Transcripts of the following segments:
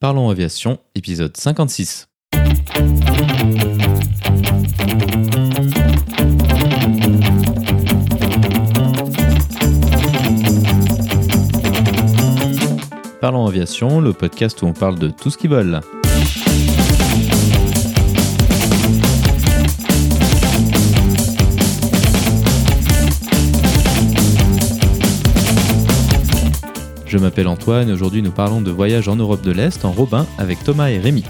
Parlons Aviation, épisode 56. Parlons Aviation, le podcast où on parle de tout ce qui vole. Je m'appelle Antoine aujourd'hui nous parlons de voyage en Europe de l'Est en Robin avec Thomas et Rémi.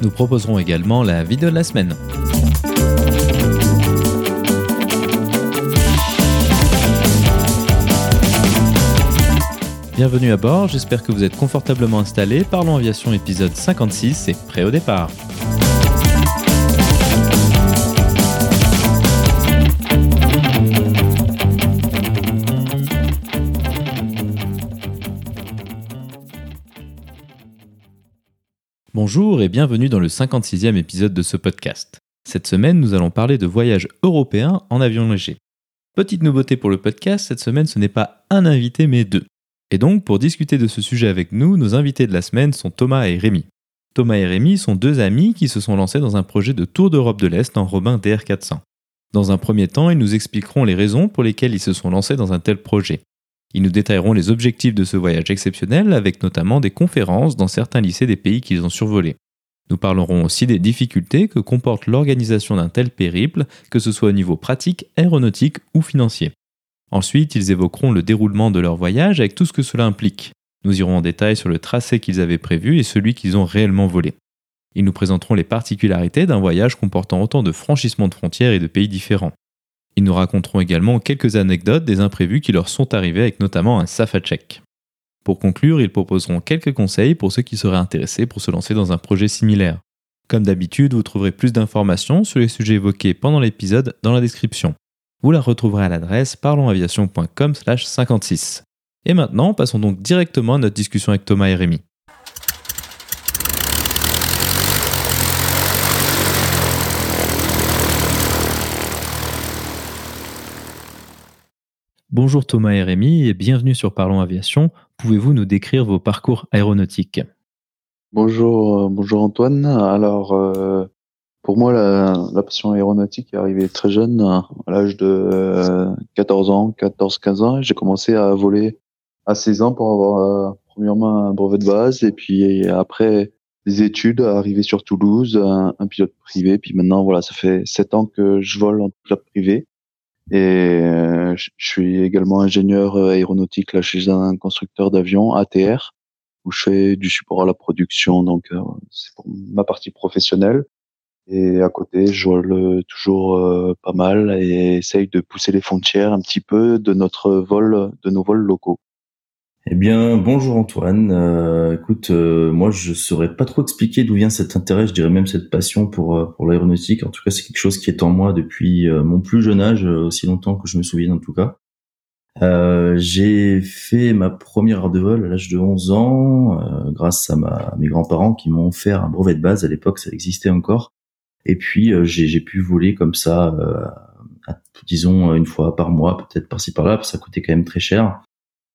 Nous proposerons également la vidéo de la semaine. Bienvenue à bord, j'espère que vous êtes confortablement installés. Parlons Aviation épisode 56 et prêt au départ. Bonjour et bienvenue dans le 56e épisode de ce podcast. Cette semaine, nous allons parler de voyages européens en avion léger. Petite nouveauté pour le podcast, cette semaine ce n'est pas un invité mais deux. Et donc, pour discuter de ce sujet avec nous, nos invités de la semaine sont Thomas et Rémi. Thomas et Rémi sont deux amis qui se sont lancés dans un projet de tour d'Europe de l'Est en Robin DR400. Dans un premier temps, ils nous expliqueront les raisons pour lesquelles ils se sont lancés dans un tel projet. Ils nous détailleront les objectifs de ce voyage exceptionnel avec notamment des conférences dans certains lycées des pays qu'ils ont survolés. Nous parlerons aussi des difficultés que comporte l'organisation d'un tel périple, que ce soit au niveau pratique, aéronautique ou financier. Ensuite, ils évoqueront le déroulement de leur voyage avec tout ce que cela implique. Nous irons en détail sur le tracé qu'ils avaient prévu et celui qu'ils ont réellement volé. Ils nous présenteront les particularités d'un voyage comportant autant de franchissements de frontières et de pays différents. Ils nous raconteront également quelques anecdotes des imprévus qui leur sont arrivés avec notamment un SAFA-check. Pour conclure, ils proposeront quelques conseils pour ceux qui seraient intéressés pour se lancer dans un projet similaire. Comme d'habitude, vous trouverez plus d'informations sur les sujets évoqués pendant l'épisode dans la description. Vous la retrouverez à l'adresse parlonsaviation.com/56. Et maintenant, passons donc directement à notre discussion avec Thomas et Rémi. Bonjour Thomas et Rémi et bienvenue sur Parlons Aviation. Pouvez-vous nous décrire vos parcours aéronautiques? Bonjour, euh, bonjour Antoine. Alors, euh, pour moi, la, passion aéronautique est arrivée très jeune, à l'âge de 14 euh, ans, 14-15 ans. J'ai commencé à voler à 16 ans pour avoir euh, premièrement un brevet de base et puis après des études, arrivé sur Toulouse, un, pilote privé. Puis maintenant, voilà, ça fait 7 ans que je vole en pilote privé. Et euh, je suis également ingénieur aéronautique là chez un constructeur d'avions, ATR, où je fais du support à la production. Donc, c'est pour ma partie professionnelle. Et à côté, je vole toujours euh, pas mal et essaye de pousser les frontières un petit peu de notre vol, de nos vols locaux. Eh bien, bonjour Antoine. Euh, écoute, euh, moi je saurais pas trop expliquer d'où vient cet intérêt, je dirais même cette passion pour pour l'aéronautique. En tout cas, c'est quelque chose qui est en moi depuis mon plus jeune âge, aussi longtemps que je me souviens en tout cas. j'ai fait ma première heure de vol à l'âge de 11 ans, grâce à, ma, à mes grands-parents qui m'ont offert un brevet de base. À l'époque, ça existait encore. Et puis euh, j'ai pu voler comme ça, euh, disons une fois par mois, peut-être par-ci par-là, parce que ça coûtait quand même très cher.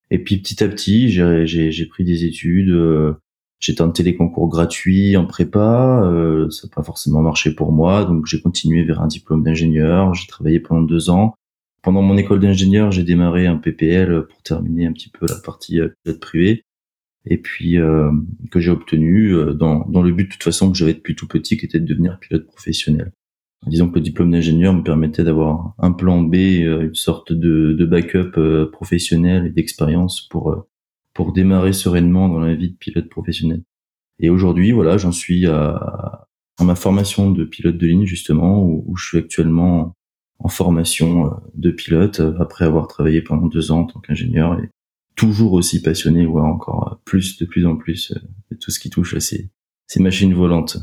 Et puis petit à petit, j'ai pris des études. Euh, j'ai tenté des concours gratuits en prépa, euh, ça n'a pas forcément marché pour moi, donc j'ai continué vers un diplôme d'ingénieur. J'ai travaillé pendant deux ans. Pendant mon école d'ingénieur, j'ai démarré un PPL pour terminer un petit peu la partie pilote privé et puis euh, que j'ai obtenu euh, dans, dans le but de toute façon que j'avais depuis tout petit, qui était de devenir pilote professionnel. Disons que le diplôme d'ingénieur me permettait d'avoir un plan B, euh, une sorte de, de backup professionnel et d'expérience pour pour démarrer sereinement dans la vie de pilote professionnel. Et aujourd'hui, voilà, j'en suis à, à, ma formation de pilote de ligne justement, où, où je suis actuellement en formation de pilote après avoir travaillé pendant deux ans en tant qu'ingénieur et, toujours aussi passionné, ou encore plus, de plus en plus, euh, de tout ce qui touche à ces, ces machines volantes.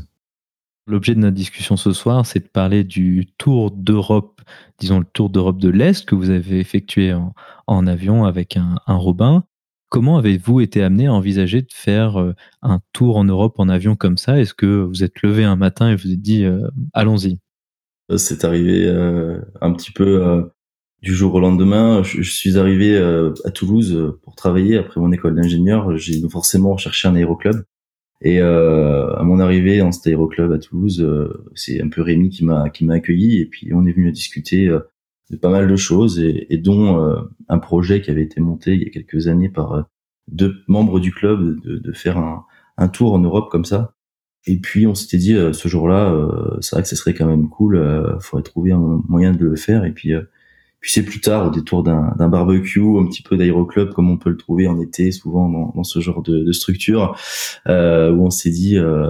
L'objet de notre discussion ce soir, c'est de parler du tour d'Europe, disons le tour d'Europe de l'Est que vous avez effectué en, avion avec un, Robin. Comment avez-vous été amené à envisager de faire euh, un tour en Europe en avion comme ça? Est-ce que vous êtes levé un matin et vous êtes dit euh, allons-y? C'est arrivé euh, un petit peu du jour au lendemain. Je, suis arrivé à Toulouse pour travailler après mon école d'ingénieur. J'ai forcément cherché un aéroclub et euh, à mon arrivée dans cet aéroclub à Toulouse, euh, c'est un peu Rémi qui m'a qui m'a accueilli et puis on est venu discuter euh, de pas mal de choses et, et dont euh, un projet qui avait été monté il y a quelques années par deux membres du club de, de faire un, un, tour en Europe comme ça. Et puis on s'était dit ce jour-là, c'est vrai que ce serait quand même cool, il faudrait trouver un moyen de le faire et puis puis c'est plus tard, au détour d'un barbecue, un petit peu d'aéroclub, comme on peut le trouver en été, souvent dans, ce genre de, structure, euh, où on s'est dit euh,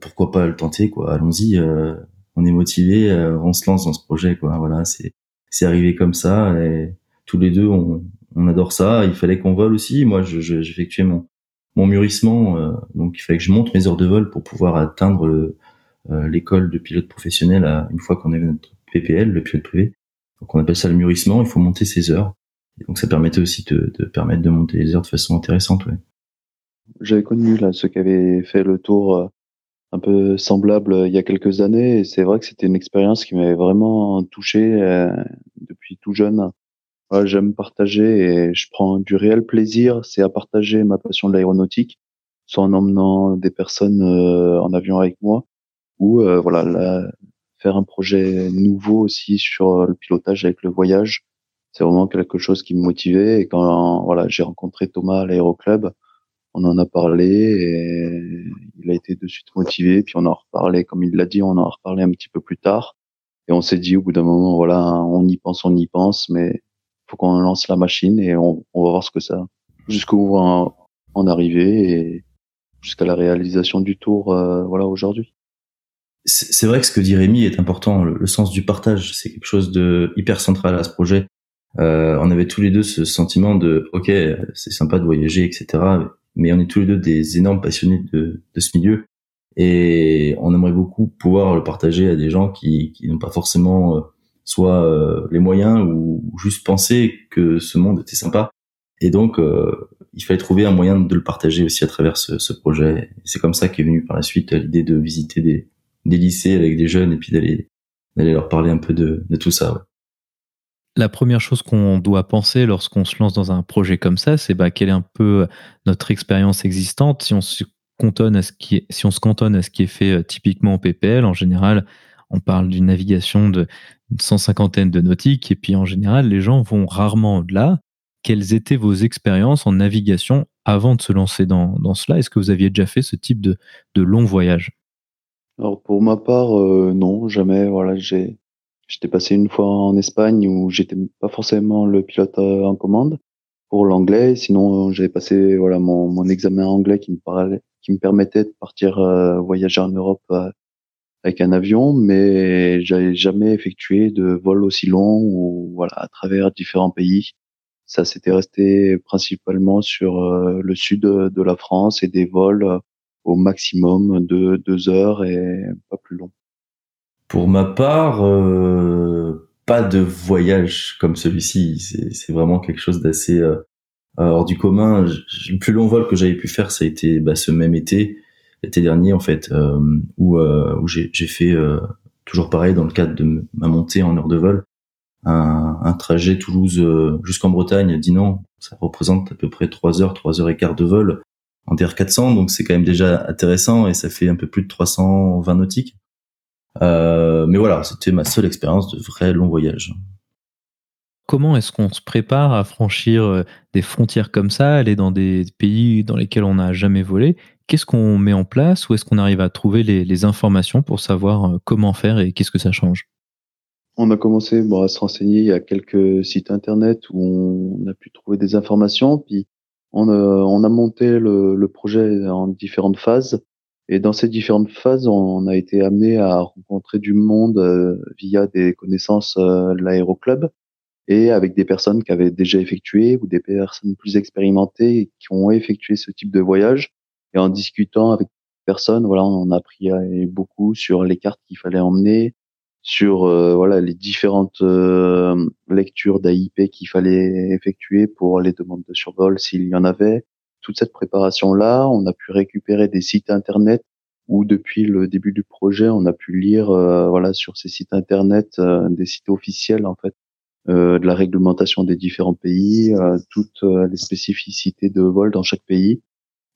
pourquoi pas le tenter, quoi. Allons-y, euh, on est motivé, euh, on se lance dans ce projet, quoi. Voilà, c'est c'est arrivé comme ça, et tous les deux, on, adore ça. Il fallait qu'on vole aussi. Moi, j'effectuais mon mon mûrissement, donc il fallait que je monte mes heures de vol pour pouvoir atteindre l'école de pilote professionnel une fois qu'on avait notre PPL, le pilote privé. Donc on appelle ça le mûrissement, il faut monter ses heures. Donc ça permettait aussi de, de, permettre de monter les heures de façon intéressante. Ouais. J'avais connu là ceux qui avaient fait le tour euh, un peu semblable euh, il y a quelques années c'est vrai que c'était une expérience qui m'avait vraiment touché euh, depuis tout jeune. J'aime partager et je prends du réel plaisir, c'est à partager ma passion de l'aéronautique, soit en emmenant des personnes en avion avec moi ou voilà la, faire un projet nouveau aussi sur le pilotage avec le voyage. C'est vraiment quelque chose qui me motivait. Et quand voilà, j'ai rencontré Thomas à l'aéroclub, on en a parlé et il a été de suite motivé. Puis on en a reparlé, comme il l'a dit, on en a reparlé un petit peu plus tard. Et on s'est dit au bout d'un moment, voilà, on y pense, on y pense, mais faut qu'on lance la machine et on, on va voir ce que ça, jusqu'où on va en arriver et jusqu'à la réalisation du tour, euh, voilà, aujourd'hui c'est vrai que ce que dit Rémi est important. Le, sens du partage, c'est quelque chose de hyper central à ce projet. Euh, on avait tous les deux ce sentiment de, ok, c'est sympa de voyager, etc. Mais on est tous les deux des énormes passionnés de, de ce milieu et on aimerait beaucoup pouvoir le partager à des gens qui, qui n'ont pas forcément euh, soit euh, les moyens ou juste penser que ce monde était sympa. Et donc, euh, il fallait trouver un moyen de le partager aussi à travers ce, ce projet. C'est comme ça qu'est venue par la suite l'idée de visiter des, des lycées avec des jeunes et puis d'aller d'aller leur parler un peu de, de tout ça. La première chose qu'on doit penser lorsqu'on se lance dans un projet comme ça, c'est bah, quelle est un peu notre expérience existante? Si on se cantonne à ce qui est, si on se cantonne à ce qui est fait euh, typiquement en PPL, en général, on parle d'une navigation de cent cinquantaine de nautiques et puis en général, les gens vont rarement au-delà. Quelles étaient vos expériences en navigation avant de se lancer dans, dans cela? Est-ce que vous aviez déjà fait ce type de, de long voyage? Alors pour ma part, euh, non, jamais. Voilà, j'ai j'étais passé une fois en Espagne où j'étais pas forcément le pilote euh, en commande pour l'anglais. Sinon, j'avais passé voilà mon, mon examen anglais qui me parlait, qui me permettait de partir euh, voyager en Europe avec un avion, mais j'avais jamais effectué de vol aussi long ou voilà à travers différents pays. Ça s'était resté principalement sur le sud de la France et des vols au maximum de deux heures et pas plus long. Pour ma part, euh, pas de voyage comme celui-ci. C'est vraiment quelque chose d'assez euh, hors du commun. Le plus long vol que j'avais pu faire, ça a été bah, ce même été, l'été dernier en fait, euh, où, euh, où j'ai fait euh, toujours pareil dans le cadre de ma montée en heure de vol, un, un trajet Toulouse jusqu'en Bretagne. non ça représente à peu près trois heures, trois heures et quart de vol en DR400, donc c'est quand même déjà intéressant et ça fait un peu plus de 320 nautiques. Euh, mais voilà, c'était ma seule expérience de vrai long voyage. Comment est-ce qu'on se prépare à franchir euh, des frontières comme ça, aller dans des pays dans lesquels on n'a jamais volé? Qu'est-ce qu'on met en place? Ou est-ce qu'on arrive à trouver les, informations pour savoir euh, comment faire et qu'est-ce que ça change? On a commencé bon, à se renseigner. Il y a quelques sites internet où on a pu trouver des informations. Puis on, on a monté le, le, projet en différentes phases. Et dans ces différentes phases, on a été amené à rencontrer du monde euh, via des connaissances euh, de l'aéroclub et avec des personnes qui avaient déjà effectué ou des personnes plus expérimentées qui ont effectué ce type de voyage. Et en discutant avec personnes. Voilà, on a appris beaucoup sur les cartes qu'il fallait emmener, sur euh, voilà les différentes euh, lectures d'AIP qu'il fallait effectuer pour les demandes de survol s'il y en avait. Toute cette préparation là, on a pu récupérer des sites internet où depuis le début du projet, on a pu lire euh, voilà sur ces sites internet des sites officiels en fait de la réglementation des différents pays, toutes les spécificités de vol dans chaque pays.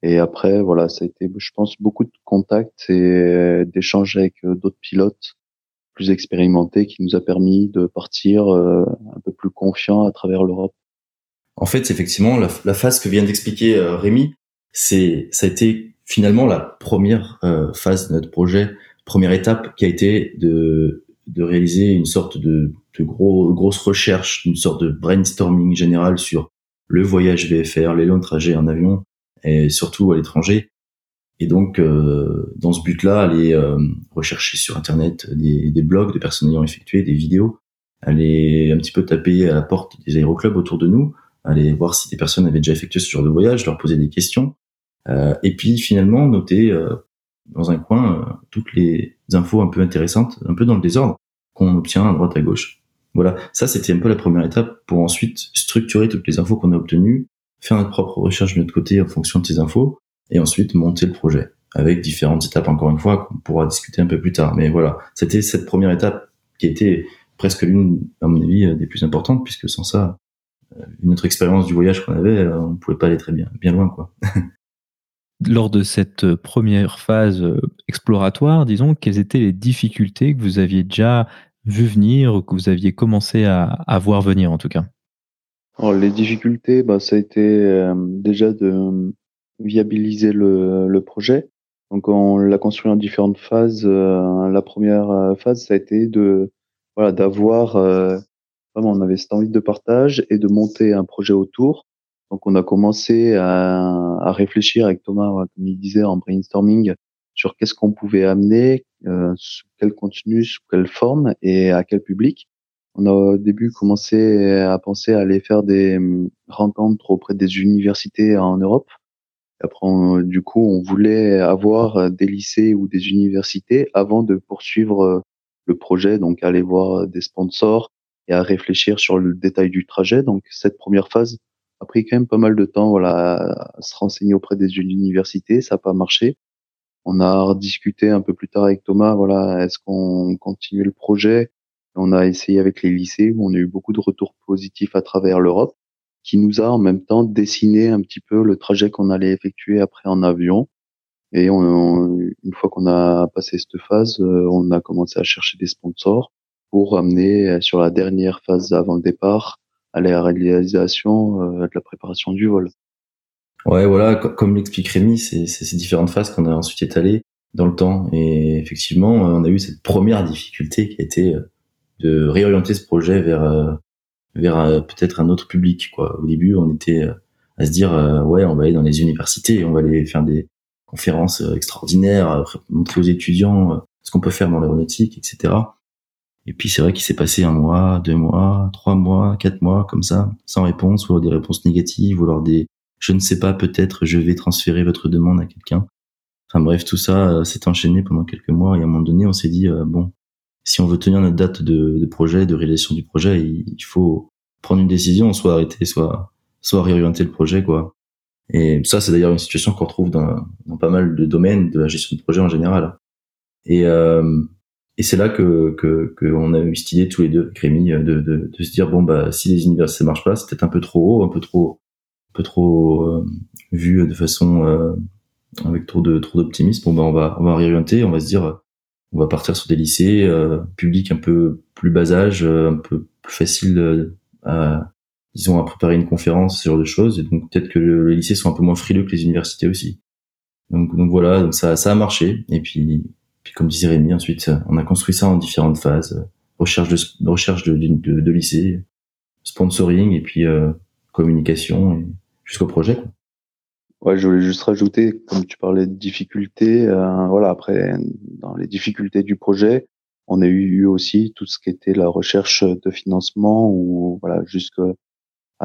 Et après, voilà, ça a été, je pense, beaucoup de contacts et d'échanges avec d'autres pilotes plus expérimenté qui nous a permis de partir euh, un peu plus confiant à travers l'Europe. En fait, effectivement, la, phase que vient d'expliquer euh, Rémi, c'est ça a été finalement la première euh, phase de notre projet, première étape qui a été de de réaliser une sorte de, de gros grosse recherche, une sorte de brainstorming général sur le voyage VFR, les longs trajets en avion et surtout à l'étranger et donc, euh, dans ce but-là, aller euh, rechercher sur Internet des, des, blogs de personnes ayant effectué des vidéos, aller un petit peu taper à la porte des aéroclubs autour de nous, aller voir si des personnes avaient déjà effectué ce genre de voyage, leur poser des questions, euh, et puis finalement noter euh, dans un coin euh, toutes les infos un peu intéressantes, un peu dans le désordre, qu'on obtient à droite à gauche. Voilà, ça c'était un peu la première étape pour ensuite structurer toutes les infos qu'on a obtenues, faire notre propre recherche de notre côté en fonction de ces infos, et ensuite monter le projet avec différentes étapes encore une fois qu'on pourra discuter un peu plus tard. Mais voilà, c'était cette première étape qui était presque l'une, à mon avis, des plus importantes puisque sans ça, euh, une autre expérience du voyage qu'on avait, euh, on ne pouvait pas aller très bien, bien loin, quoi. Lors de cette première phase euh, exploratoire, disons, quelles étaient les difficultés que vous aviez déjà vu venir que vous aviez commencé à, à voir venir en tout cas? Alors, Les difficultés, bah, ça a été déjà de, viabiliser le, le projet. Donc on l'a construit en différentes phases. Euh, la première euh, phase, ça a été de voilà d'avoir euh, vraiment on avait cette envie de partage et de monter un projet autour. Donc on a commencé à, à réfléchir avec Thomas, comme il disait en brainstorming, sur qu'est-ce qu'on pouvait amener, euh, sous quel contenu, sous quelle forme et à quel public. On a au début commencé à penser à aller faire des hum, rencontres auprès des universités en Europe après, du coup, on voulait avoir euh, des lycées ou des universités avant de poursuivre euh, le projet, donc aller voir euh, des sponsors et à réfléchir sur le détail du trajet. Donc, cette première phase a pris quand même pas mal de temps, voilà, à se renseigner auprès des universités. Ça n'a pas marché. On a discuté un peu plus tard avec Thomas, voilà, est-ce qu'on continue le projet? On a essayé avec les lycées où on a eu beaucoup de retours positifs à travers l'Europe qui nous a en même temps dessiné un petit peu le trajet qu'on allait effectuer après en avion. Et une fois qu'on a passé cette phase, euh, on a commencé à chercher des sponsors pour amener euh, sur la dernière phase avant le départ à la réalisation euh, de la préparation du vol. Ouais, voilà, comme l'explique Rémi, c'est ces différentes phases qu'on a ensuite étalées dans le temps. Et effectivement, on a eu cette première difficulté qui été de réorienter ce projet vers vers euh, peut-être un autre public. Quoi. Au début, on était euh, à se dire euh, ouais, on va aller dans les universités, on va aller faire des conférences extraordinaires, montrer aux étudiants ce qu'on peut faire dans l'aéronautique, etc. Et puis c'est vrai qu'il s'est passé un mois, deux mois, trois mois, quatre mois comme ça, sans réponse, ou alors des réponses négatives, ou alors des je ne sais pas, peut-être je vais transférer votre demande à quelqu'un. Enfin bref, tout ça s'est enchaîné pendant quelques mois et à un moment donné, on s'est dit bon, si on veut tenir notre date de, projet, de réalisation du projet, il, faut prendre une décision, soit arrêter, soit soit réorienter le projet, quoi. Et ça, c'est d'ailleurs une situation qu'on retrouve dans, dans, pas mal de domaines de la gestion de projet en général. Et, euh, et c'est là que que qu'on a eu cette idée tous les deux, Crémy, de, de, de, se dire bon bah si les universités marchent pas, c'est peut-être un peu trop haut, un peu trop un peu trop euh, vu de façon euh, avec trop de trop d'optimisme. Bon bah on va on va réorienter, on va se dire on va partir sur des lycées euh, publics un peu plus bas âge, euh, un peu plus facile euh, à, disons, à préparer une conférence, ce genre de choses. Et donc peut-être que les lycées sont un peu moins frileux que les universités aussi. Donc, voilà, donc ça, a marché. Et puis, puis comme disait Rémi, ensuite, on a construit ça en différentes phases recherche de recherche de, lycée, sponsoring et puis communication jusqu'au projet. Ouais, je voulais juste rajouter, comme tu parlais de difficultés, euh, voilà, après, dans les difficultés du projet, on a eu aussi tout ce qui était la recherche de financement ou voilà, jusqu'à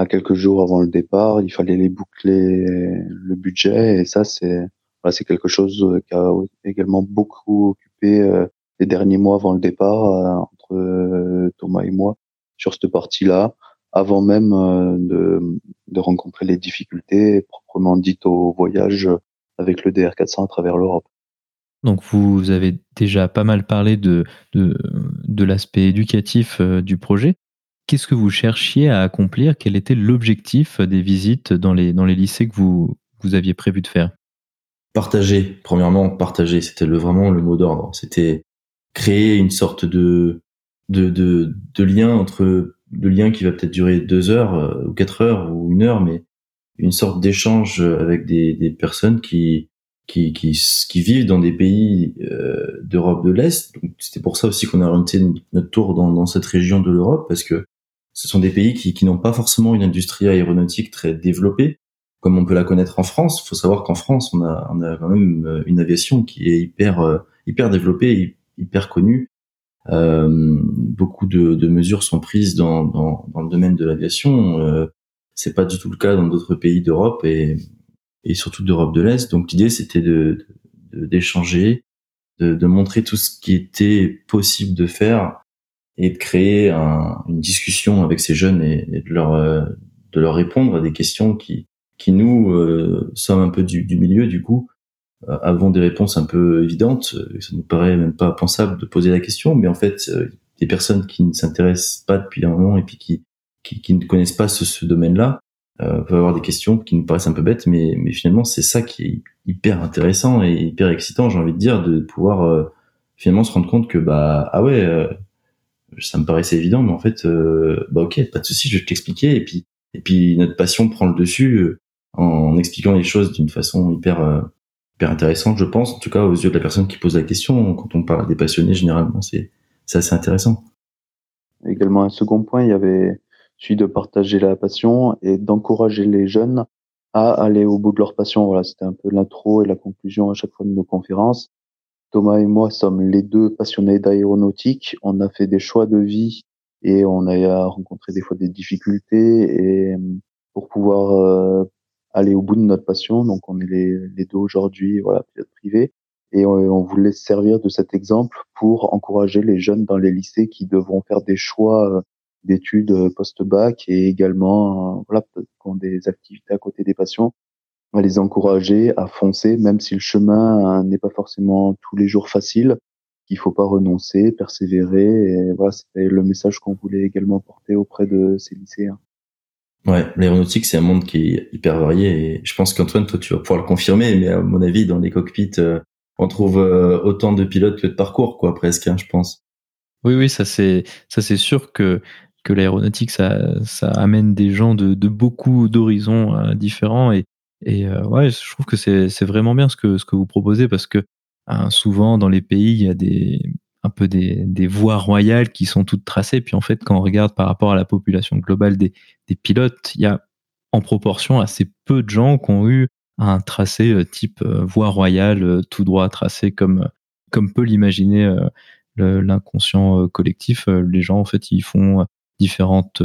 quelques jours avant le départ, il fallait les boucler le budget et ça, c'est voilà, c'est quelque chose qui a également beaucoup occupé les derniers mois avant le départ entre Thomas et moi sur cette partie-là, avant même de, de rencontrer les difficultés proprement dites au voyage avec le DR400 à travers l'Europe. Donc vous avez déjà pas mal parlé de, de, de l'aspect éducatif du projet. Qu'est-ce que vous cherchiez à accomplir? Quel était l'objectif des visites dans les, dans les lycées que vous, vous aviez prévu de faire? Partager, premièrement, partager, c'était le, vraiment le mot d'ordre. C'était créer une sorte de, de, de, de lien entre de lien qui va peut-être durer deux heures euh, ou quatre heures ou une heure, mais une sorte d'échange avec des, des personnes qui, qui, qui, qui, vivent dans des pays euh, d'Europe de l'Est. C'était pour ça aussi qu'on a orienté notre tour dans, dans cette région de l'Europe, parce que ce sont des pays qui, qui n'ont pas forcément une industrie aéronautique très développée, comme on peut la connaître en France. Il faut savoir qu'en France, on a, on a quand même euh, une aviation qui est hyper, euh, hyper développée, hyper connue. Euh, beaucoup de, de, mesures sont prises dans, dans, dans le domaine de l'aviation. Euh, c'est pas du tout le cas dans d'autres pays d'Europe et, et surtout d'Europe de l'Est. Donc l'idée, c'était de d'échanger, de, de, montrer tout ce qui était possible de faire et de créer un, une discussion avec ces jeunes et, de leur euh, de leur répondre à des questions qui qui nous euh, sommes un peu du, du milieu du coup euh, avons des réponses un peu évidentes ça nous paraît même pas pensable de poser la question mais en fait des personnes qui ne s'intéressent pas depuis un moment et puis qui qui, qui ne connaissent pas ce, ce domaine-là euh, peuvent avoir des questions qui nous paraissent un peu bêtes mais mais finalement c'est ça qui est hyper intéressant et hyper excitant j'ai envie de dire de pouvoir euh, finalement se rendre compte que bah ah ouais ça me paraissait évident, mais en fait, euh, bah ok, pas de souci, je vais t'expliquer. Et puis, et puis notre passion prend le dessus euh, en expliquant les choses d'une façon hyper, euh, hyper intéressante, je pense. En tout cas, aux yeux de la personne qui pose la question, quand on parle des passionnés, généralement, c'est assez intéressant. Également, un second point, il y avait celui de partager la passion et d'encourager les jeunes à aller au bout de leur passion. Voilà, c'était un peu l'intro et la conclusion à chaque fois de nos conférences. Thomas et moi sommes les deux passionnés d'aéronautique. On a fait des choix de vie et on a rencontré des fois des difficultés et pour pouvoir euh, aller au bout de notre passion. Donc on est les, deux aujourd'hui, voilà, pilote privé. Et on, on, voulait servir de cet exemple pour encourager les jeunes dans les lycées qui devront faire des choix euh, d'études post-bac et également, euh, voilà, qui ont des activités à côté des passions, à les encourager à foncer, même si le chemin hein, n'est pas forcément tous les jours facile. Il faut pas renoncer, persévérer. Et voilà, c'était le message qu'on voulait également porter auprès de ces lycéens. Ouais, l'aéronautique, c'est un monde qui est hyper varié. Et je pense qu'Antoine, toi, tu vas pouvoir le confirmer. Mais à mon avis, dans les cockpits, euh, on trouve euh, autant de pilotes que de parcours, quoi, presque, hein, je pense. Oui, oui, ça c'est ça c'est sûr que que l'aéronautique, ça ça amène des gens de, beaucoup d'horizons euh, différents et et euh, ouais, je trouve que c'est vraiment bien ce que, ce que vous proposez parce que hein, souvent dans les pays, il y a des, un peu des, des, voies royales qui sont toutes tracées. Puis en fait, quand on regarde par rapport à la population globale des, des pilotes, il y a en proportion assez peu de gens qui ont eu un tracé euh, type voie royale, tout droit tracé comme, comme peut l'imaginer l'inconscient collectif. Les gens, en fait, ils font différentes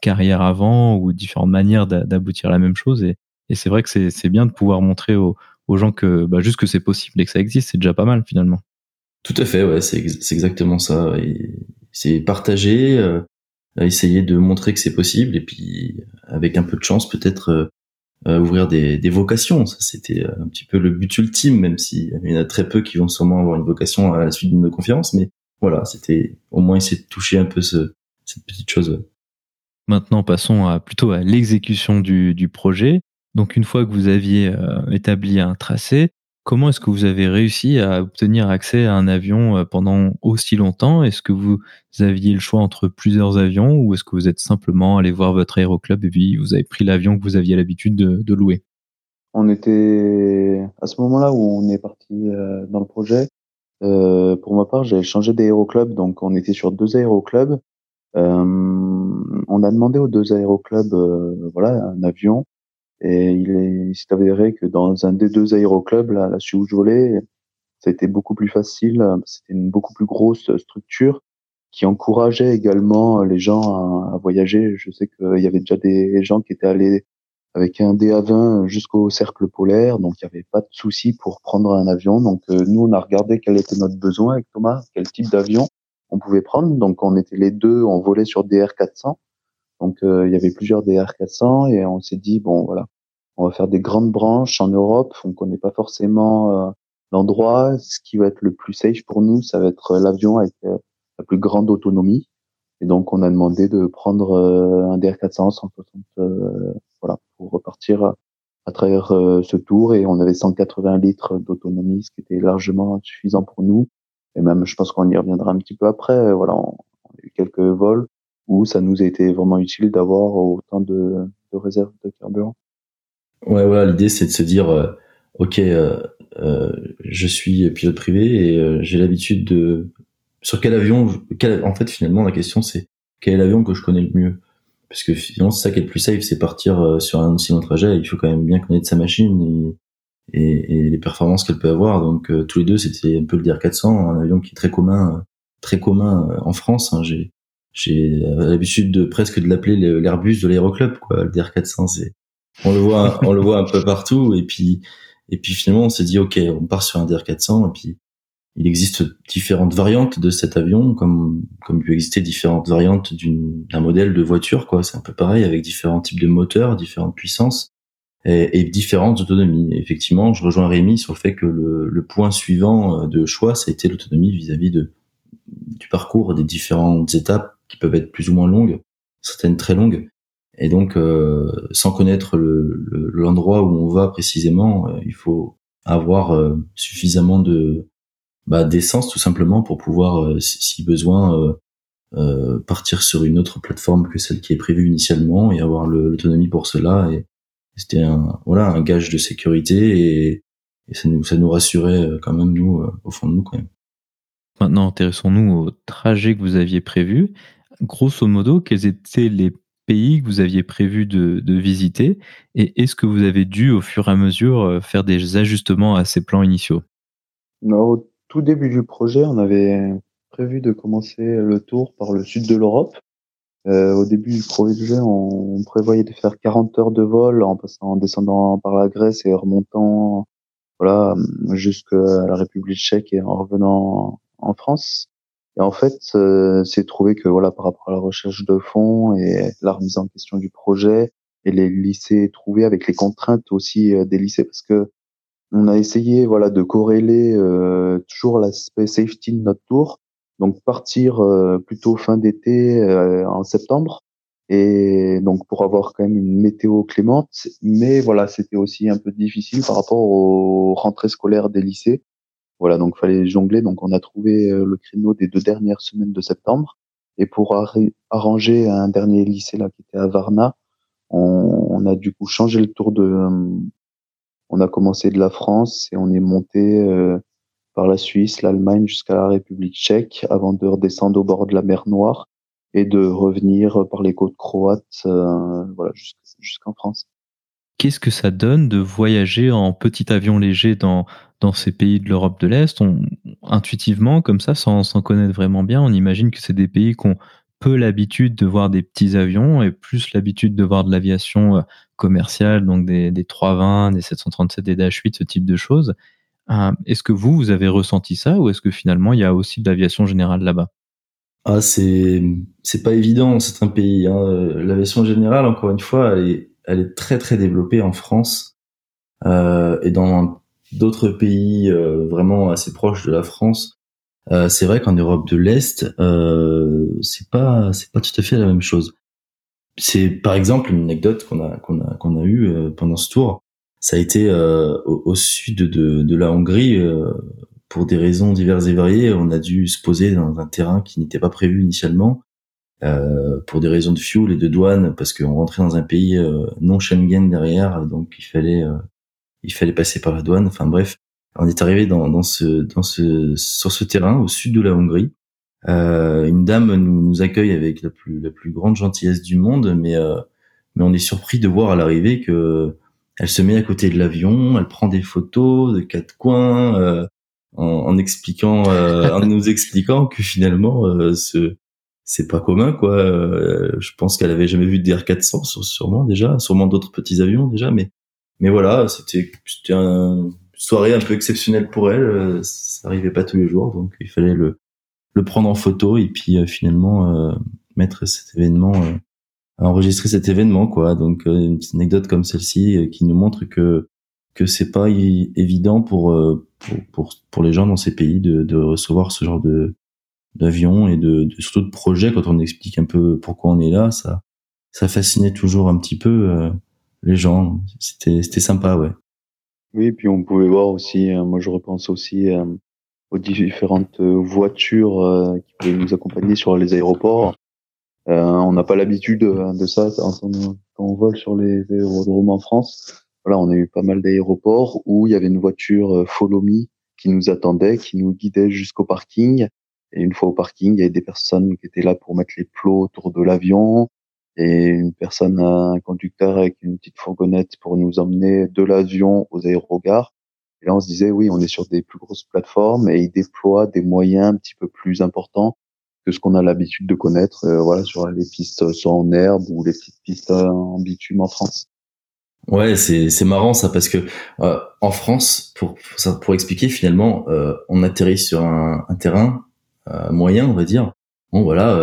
carrières avant ou différentes manières d'aboutir à la même chose. Et, et c'est vrai que c'est bien de pouvoir montrer aux, gens que bah, juste que c'est possible et que ça existe, c'est déjà pas mal finalement. Tout à fait, ouais, c'est exactement ça. C'est partager, euh, essayer de montrer que c'est possible et puis avec un peu de chance peut-être euh, euh ouvrir des, des, vocations. C'était un petit peu le but ultime, même s'il y en a très peu qui vont sûrement avoir une vocation à la suite de nos conférences. Mais voilà, c'était au moins essayer de toucher un peu ce, cette petite chose. Maintenant, passons à, plutôt à l'exécution du, du projet. Donc une fois que vous aviez euh, établi un tracé, comment est-ce que vous avez réussi à obtenir accès à un avion euh, pendant aussi longtemps? Est-ce que vous aviez le choix entre plusieurs avions ou est-ce que vous êtes simplement allé voir votre aéroclub et puis vous avez pris l'avion que vous aviez l'habitude de, louer? On était à ce moment-là où on est parti euh, dans le projet. pour ma part, j'ai changé d'aéroclub, donc on était sur deux aéroclubs. On a demandé aux deux aéroclubs, voilà, un avion. Et il s'est avéré que dans un des deux aéroclubs, là, là où je volais, ça a été beaucoup plus facile. C'était une beaucoup plus grosse structure qui encourageait également les gens à, voyager. Je sais qu'il y avait déjà des gens qui étaient allés avec un DA20 jusqu'au cercle polaire, donc il n'y avait pas de souci pour prendre un avion. Donc nous, on a regardé quel était notre besoin avec Thomas, quel type d'avion on pouvait prendre. Donc on était les deux, on volait sur DR400. Donc il y avait plusieurs DR400 et on s'est dit bon voilà, on va faire des grandes branches en Europe. On connaît pas forcément l'endroit. Ce qui va être le plus safe pour nous, ça va être l'avion avec la plus grande autonomie. Et donc, on a demandé de prendre euh, un DR400 160, euh, voilà, pour repartir à travers euh, ce tour. Et on avait 180 litres d'autonomie, ce qui était largement suffisant pour nous. Et même, je pense qu'on y reviendra un petit peu après. Voilà, on, a eu quelques vols où ça nous a été vraiment utile d'avoir autant de, de réserves de carburant. Ouais, voilà, l'idée c'est de se dire, ok, euh, je suis pilote privé et j'ai l'habitude de sur quel avion, en fait, finalement, la question, c'est quel est l'avion que je connais le mieux? Parce que finalement, c'est ça qui est le plus safe, c'est partir euh, sur un aussi long trajet. Il faut quand même bien connaître sa machine et, et, les performances qu'elle peut avoir. Donc, euh, tous les deux, c'était un peu le DR400, un avion qui est très commun, très commun euh, en France. Hein. J'ai j'ai l'habitude de presque de l'appeler l'Airbus de l'aéroclub, quoi. Le DR400, c'est on le voit, on le voit un peu partout. Et puis et puis finalement, on s'est dit, ok, on part sur un DR400 et puis il existe différentes variantes de cet avion, comme comme il peut exister différentes variantes d'un modèle de voiture, quoi. C'est un peu pareil avec différents types de moteurs, différentes puissances et, et différentes autonomies. effectivement, je rejoins Rémi sur le fait que le, le point suivant euh, de choix, ça a été l'autonomie vis-à-vis de du parcours des différentes étapes qui peuvent être plus ou moins longues, certaines très longues. Et donc, euh, sans connaître l'endroit où on va précisément, euh, il faut avoir euh, suffisamment de bah, d'essence tout simplement pour pouvoir, euh, si besoin, partir sur une autre plateforme que celle qui est prévue initialement et avoir l'autonomie pour cela. Et, c'était un voilà un gage de sécurité et, et, ça nous ça nous rassurait quand même nous au fond de nous quand même. Maintenant, intéressons-nous au trajet que vous aviez prévu. Grosso modo, quels étaient les pays que vous aviez prévu de, de visiter et est-ce que vous avez dû au fur et à mesure faire des ajustements à ces plans initiaux? Non, tout début du projet, on avait prévu de commencer le tour par le sud de l'Europe. Euh, au début du projet, on, prévoyait de faire 40 heures de vol en passant, en descendant par la Grèce et remontant, voilà, jusqu'à la République tchèque et en revenant en France. Et en fait, euh, c'est trouvé que voilà, par rapport à la recherche de fonds et la remise en question du projet et les lycées trouvés avec les contraintes aussi euh, des lycées, parce que on a essayé voilà de corréler euh, toujours l'aspect safety de notre tour, donc partir euh, plutôt fin d'été euh, en septembre et donc pour avoir quand même une météo clémente. Mais voilà, c'était aussi un peu difficile par rapport aux rentrées scolaires des lycées. Voilà, donc fallait jongler. Donc on a trouvé le créneau des deux dernières semaines de septembre. Et pour arranger un dernier lycée là qui était à Varna, on, on, a du coup changé le tour de on a commencé de la France et on est monté euh, par la Suisse, l'Allemagne jusqu'à la République tchèque avant de redescendre au bord de la mer Noire et de revenir par les côtes croates euh, jusqu'en France. Qu'est-ce que ça donne de voyager en petit avion léger dans, dans ces pays de l'Europe de l'Est? Intuitivement, comme ça, sans, sans connaître vraiment bien, on imagine que c'est des pays qui ont peu l'habitude de voir des petits avions et plus l'habitude de voir de l'aviation euh, commerciale, donc des, des 320, des 737, des Dash 8, ce type de choses. Euh, est-ce que vous, vous avez ressenti ça ou est-ce que finalement il y a aussi de l'aviation générale là-bas? Ah, c'est c'est pas évident, c'est un pays. Hein. L'aviation générale, encore une fois, elle est, elle est très très développée en France euh, et dans d'autres pays euh, vraiment assez proches de la France. Euh, c'est vrai qu'en Europe de l'Est, euh, c'est pas c'est pas tout à fait la même chose. C'est par exemple une anecdote qu'on a qu'on a qu'on a eu euh, pendant ce tour. Ça a été euh, au, au, sud de, de la Hongrie euh, pour des raisons diverses et variées. On a dû se poser dans un terrain qui n'était pas prévu initialement pour des raisons de fuel et de douane parce qu'on rentrait dans un pays non Schengen derrière, donc il fallait il fallait passer par la douane. Enfin bref, on est arrivé dans, dans, ce, dans ce, sur ce terrain au sud de la Hongrie. Euh, une dame nous, nous, accueille avec la plus, la plus grande gentillesse du monde, mais, euh, mais on est surpris de voir à l'arrivée que elle se met à côté de l'avion, elle prend des photos de quatre coins, euh, en, en, expliquant, euh, en nous expliquant que finalement euh, ce, c'est pas commun quoi. je pense qu'elle avait jamais vu de DR400 sûrement déjà, sûrement d'autres petits avions déjà, mais mais voilà, c'était c'était une soirée un peu exceptionnelle pour elle. Ça arrivait pas tous les jours, donc il fallait le le prendre en photo et puis finalement mettre cet événement enregistrer cet événement quoi. Donc une petite anecdote comme celle-ci qui nous montre que que c'est pas évident pour, pour, pour pour les gens dans ces pays de, de recevoir ce genre de d'avions et de, de, surtout de projets quand on explique un peu pourquoi on est là. Ça ça fascinait toujours un petit peu euh, les gens. C'était c'était sympa ouais. Oui puis on pouvait voir aussi euh, moi je repense aussi euh, aux différentes voitures qui pouvaient nous accompagner sur les aéroports on n'a pas l'habitude de ça quand on, quand on vole sur les aérodromes en France voilà on a eu pas mal d'aéroports où il y avait une voiture Follow Me qui nous attendait qui nous guidait jusqu'au parking et une fois au parking, il y avait des personnes qui étaient là pour mettre les plots autour de l'avion et une personne, un conducteur avec une petite fourgonnette pour nous emmener de l'avion aux aérogares. Et là, on se disait, oui, on est sur des plus grosses plateformes et ils déploient des moyens un petit peu plus importants que ce qu'on a l'habitude de connaître, euh, voilà, sur les pistes soit en herbe ou les petites pistes en bitume en France. Ouais, c'est c'est marrant ça parce que euh, en France, pour pour, expliquer finalement, euh, on atterrit sur un, un terrain moyen, on va dire. Bon voilà,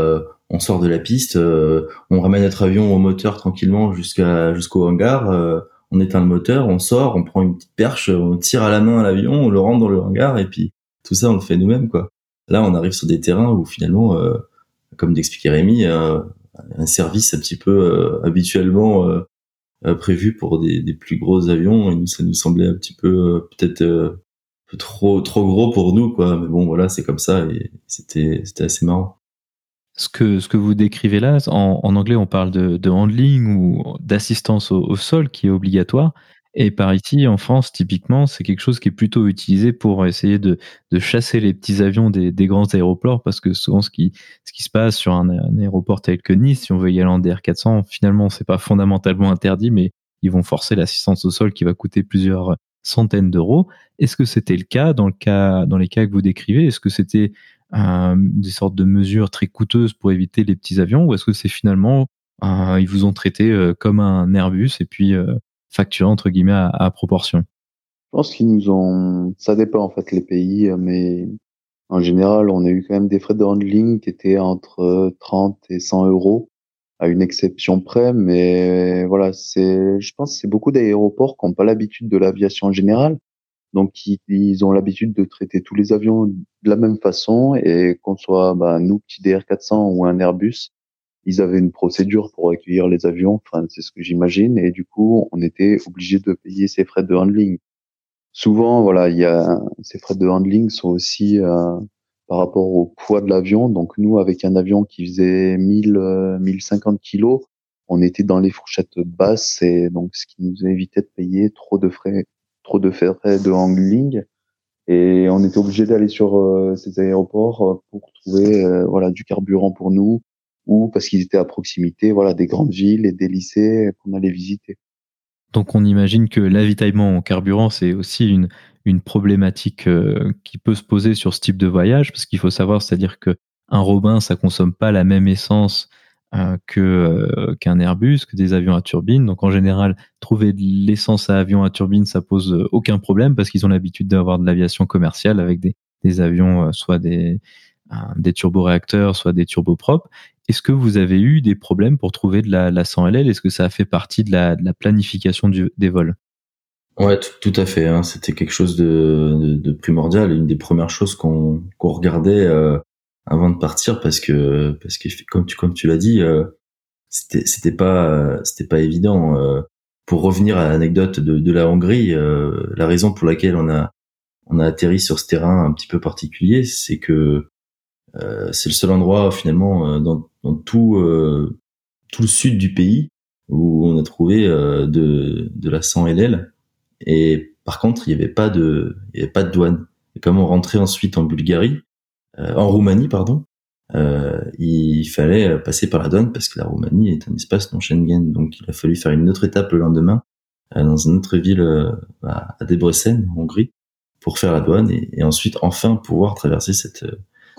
on sort de la piste, on ramène notre avion au moteur tranquillement jusqu'à jusqu'au hangar, on éteint le moteur, on sort, on prend une petite perche, on tire à la main à l'avion, on le rentre dans le hangar et puis tout ça on le fait nous-mêmes quoi. Là on arrive sur des terrains où finalement, comme d'expliquer Rémi, un service un petit peu habituellement prévu pour des, plus gros avions. Et nous ça nous semblait un petit peu peut-être trop trop gros pour nous quoi. Mais bon voilà c'est comme ça. Et c'était c'était assez marrant. Ce que ce que vous décrivez là en, anglais on parle de, handling ou d'assistance au, sol qui est obligatoire et par ici en France typiquement c'est quelque chose qui est plutôt utilisé pour essayer de, de chasser les petits avions des, des, grands aéroports parce que souvent ce qui ce qui se passe sur un, aéroport tel que Nice si on veut y aller en DR400 finalement c'est pas fondamentalement interdit mais ils vont forcer l'assistance au sol qui va coûter plusieurs centaines d'euros. Est-ce que c'était le cas dans, le cas dans les cas que vous décrivez? Est-ce que c'était euh, des sortes de mesures très coûteuses pour éviter les petits avions ou est-ce que c'est finalement euh, ils vous ont traité euh, comme un Airbus et puis euh, facturé entre guillemets à, proportion Je pense qu'ils nous ont. Ça dépend en fait les pays, mais en général, on a eu quand même des frais de handling qui étaient entre 30 et 100 euros à une exception près, mais voilà, c'est, je pense, c'est beaucoup d'aéroports qui n'ont pas l'habitude de l'aviation générale, donc ils, ont l'habitude de traiter tous les avions de la même façon et qu'on soit bah, nous petit DR400 ou un Airbus, ils avaient une procédure pour accueillir les avions, enfin c'est ce que j'imagine, et du coup on était obligé de payer ces frais de handling. Souvent, voilà, il y a ces frais de handling sont aussi euh, par rapport au poids de l'avion. Donc nous, avec un avion qui faisait 1000, 1050 euh, kilos, on était dans les fourchettes basses et donc ce qui nous évitait de payer trop de frais, trop de frais de handling. Et on était obligé d'aller sur euh, ces aéroports euh, pour trouver voilà du carburant pour nous ou parce qu'ils étaient à proximité voilà des grandes villes et des lycées qu'on allait visiter. Donc on imagine que l'avitaillement en carburant c'est aussi une une problématique euh, qui peut se poser sur ce type de voyage, parce qu'il faut savoir, c'est-à-dire que un Robin, ça consomme pas la même essence euh, que euh, qu'un Airbus, que des avions à turbine. Donc en général, trouver de l'essence à avion à turbine, ça pose aucun problème parce qu'ils ont l'habitude d'avoir de l'aviation commerciale avec des, des avions, soit des des turboréacteurs, soit des turboprops. Est-ce que vous avez eu des problèmes pour trouver de la, la 100 LL Est-ce que ça a fait partie de la, de la planification du, des vols? Ouais, tout, à fait. Hein. C'était quelque chose de, de, primordial, une des premières choses qu'on regardait euh, avant de partir, parce que parce que comme tu comme tu l'as dit, euh, c'était pas c'était pas évident. Euh. pour revenir à l'anecdote de, de la Hongrie, euh, la raison pour laquelle on a on a atterri sur ce terrain un petit peu particulier, c'est que c'est le seul endroit finalement dans, dans tout tout le sud du pays où on a trouvé de de la 100 LL et par contre, il n'y avait pas de, il y avait pas de douane. Et comme on rentrait ensuite en Bulgarie, euh, en Roumanie, pardon, euh, il fallait passer par la douane parce que la Roumanie est un espace non Schengen. Donc, il a fallu faire une autre étape le lendemain euh, dans une autre ville euh, à Debrecen, en Hongrie, pour faire la douane et, et, ensuite enfin pouvoir traverser cette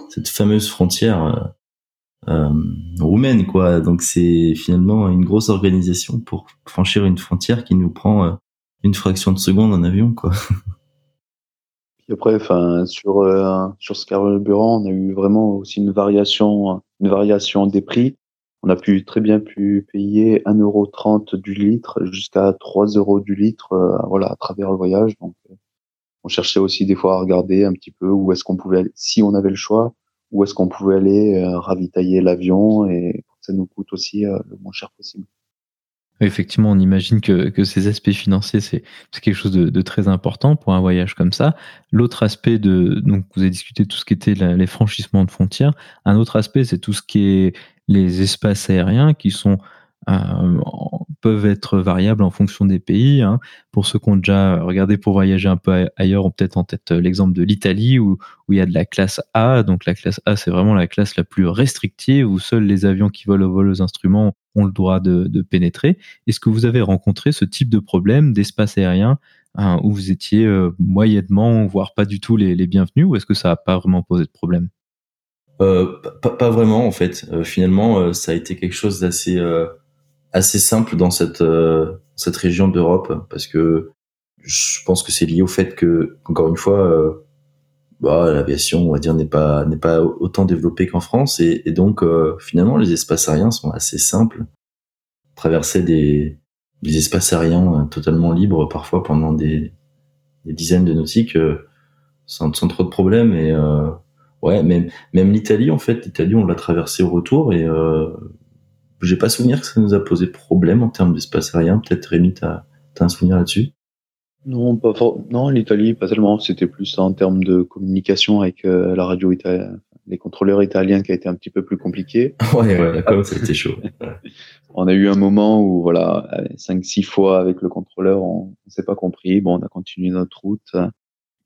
cette fameuse frontière roumaine, quoi. Donc c'est finalement une grosse organisation pour franchir une frontière qui nous prend une fraction de seconde en avion, quoi. Puis après, enfin, sur euh, sur ce carburant, on a eu vraiment aussi une variation, une variation des prix. On a pu très bien pu payer 1,30€ du litre jusqu'à 3 euros du litre, euh, voilà, à travers le voyage. Donc, euh, on cherchait aussi des fois à regarder un petit peu où est-ce qu'on pouvait aller, si on avait le choix, où est-ce qu'on pouvait aller ravitailler l'avion et que ça nous coûte aussi le moins cher possible. Effectivement, on imagine que, ces aspects financiers, c'est quelque chose de, très important pour un voyage comme ça. L'autre aspect de, donc vous avez discuté de tout ce qui était les franchissements de frontières. Un autre aspect, c'est tout ce qui est les espaces aériens qui sont euh, peuvent être variables en fonction des pays. Hein. Pour ceux qui ont déjà regardé pour voyager un peu ailleurs, ont peut-être en tête euh, l'exemple de l'Italie où, où il y a de la classe A. Donc la classe A, c'est vraiment la classe la plus restrictive où seuls les avions qui volent au vol aux instruments ont le droit de, pénétrer. Est-ce que vous avez rencontré ce type de problème d'espace aérien hein, où vous étiez euh, moyennement, voire pas du tout les, bienvenus, ou est-ce que ça n'a pas vraiment posé de problème? Euh, pas, vraiment en fait. finalement, ça a été quelque chose d'assez assez simple dans cette euh, cette région d'Europe parce que je pense que c'est lié au fait que encore une fois euh, bah, l'aviation on va dire n'est pas n'est pas autant développée qu'en France. Et, donc euh, finalement les espaces aériens sont assez simples. Traverser des, des espaces aériens totalement libres parfois pendant des, des dizaines de nautiques sans, sans, trop de problèmes. Et ouais même même l'Italie en fait l'Italie on l'a traversé au retour. Et j'ai pas souvenir que ça nous a posé problème en termes d'espace aérien. Peut-être Rémi, t'as as un souvenir là-dessus? Non, pas Non, l'Italie, pas tellement. C'était plus en termes de communication avec euh, la radio italienne, les contrôleurs italiens qui a été un petit peu plus compliqué. ouais, ouais, d'accord, ça a été chaud. on a eu un moment où, voilà, cinq, six fois avec le contrôleur, on, ne s'est pas compris. Bon, on a continué notre route.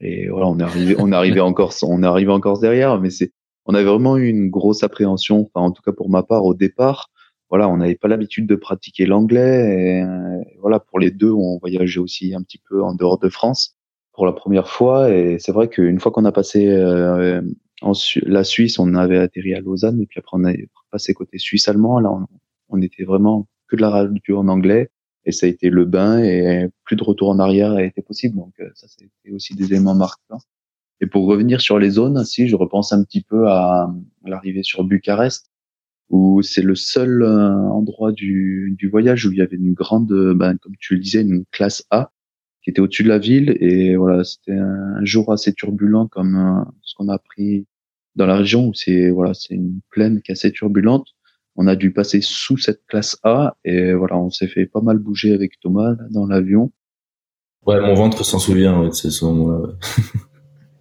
Et voilà, on est arrivé, on est arrivé encore, on est arrivé encore derrière, mais c'est, on avait vraiment eu une grosse appréhension, enfin, en tout cas pour ma part au départ, voilà, on n'avait pas l'habitude de pratiquer l'anglais. Et, voilà, pour les deux, on voyageait aussi un petit peu en dehors de France pour la première fois. Et c'est vrai qu'une fois qu'on a passé euh, en la Suisse, on avait atterri à Lausanne et puis après on a passé côté suisse-allemand. Là, on, était vraiment que de la radio en anglais et ça a été le bain et plus de retour en arrière a été possible. Donc euh, ça, c'était aussi des éléments marquants. Et pour revenir sur les zones, si je repense un petit peu à l'arrivée sur Bucarest, où c'est le seul euh, endroit du, du, voyage où il y avait une grande, ben, comme tu le disais, une classe A qui était au-dessus de la ville. Et voilà, c'était un jour assez turbulent comme euh, ce qu'on a appris dans la région où c'est voilà, c'est une plaine qui est assez turbulente. On a dû passer sous cette classe A et voilà, on s'est fait pas mal bouger avec Thomas dans l'avion. Ouais, mon ventre s'en souvient ouais, de ce moment-là.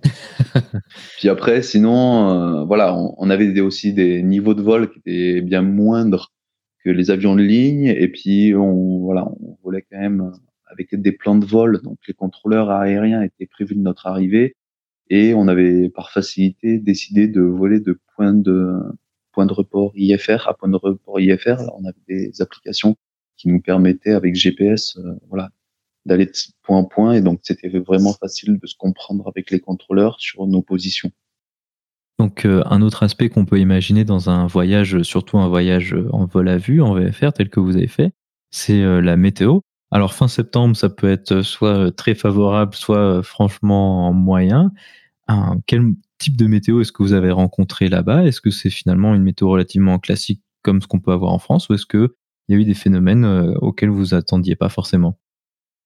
Puis après, sinon, euh, voilà, on, avait aussi des niveaux de vol qui étaient bien moindres que les avions de ligne. Et puis, on, voilà, on volait quand même avec des plans de vol. Donc, les contrôleurs aériens étaient prévus de notre arrivée. Et on avait par facilité décidé de voler de point de, point de report IFR à point de report IFR. on avait des applications qui nous permettaient avec GPS, euh, voilà, d'aller de point en point et donc c'était vraiment facile de se comprendre avec les contrôleurs sur nos positions. Donc euh, un autre aspect qu'on peut imaginer dans un voyage, surtout un voyage en vol à vue, en VFR tel que vous avez fait, c'est euh, la météo. Alors fin septembre, ça peut être soit très favorable, soit franchement moyen. quel type de météo est-ce que vous avez rencontré là-bas? Est-ce que c'est finalement une météo relativement classique comme ce qu'on peut avoir en France ou est-ce qu'il y a eu des phénomènes euh, auxquels vous attendiez pas forcément?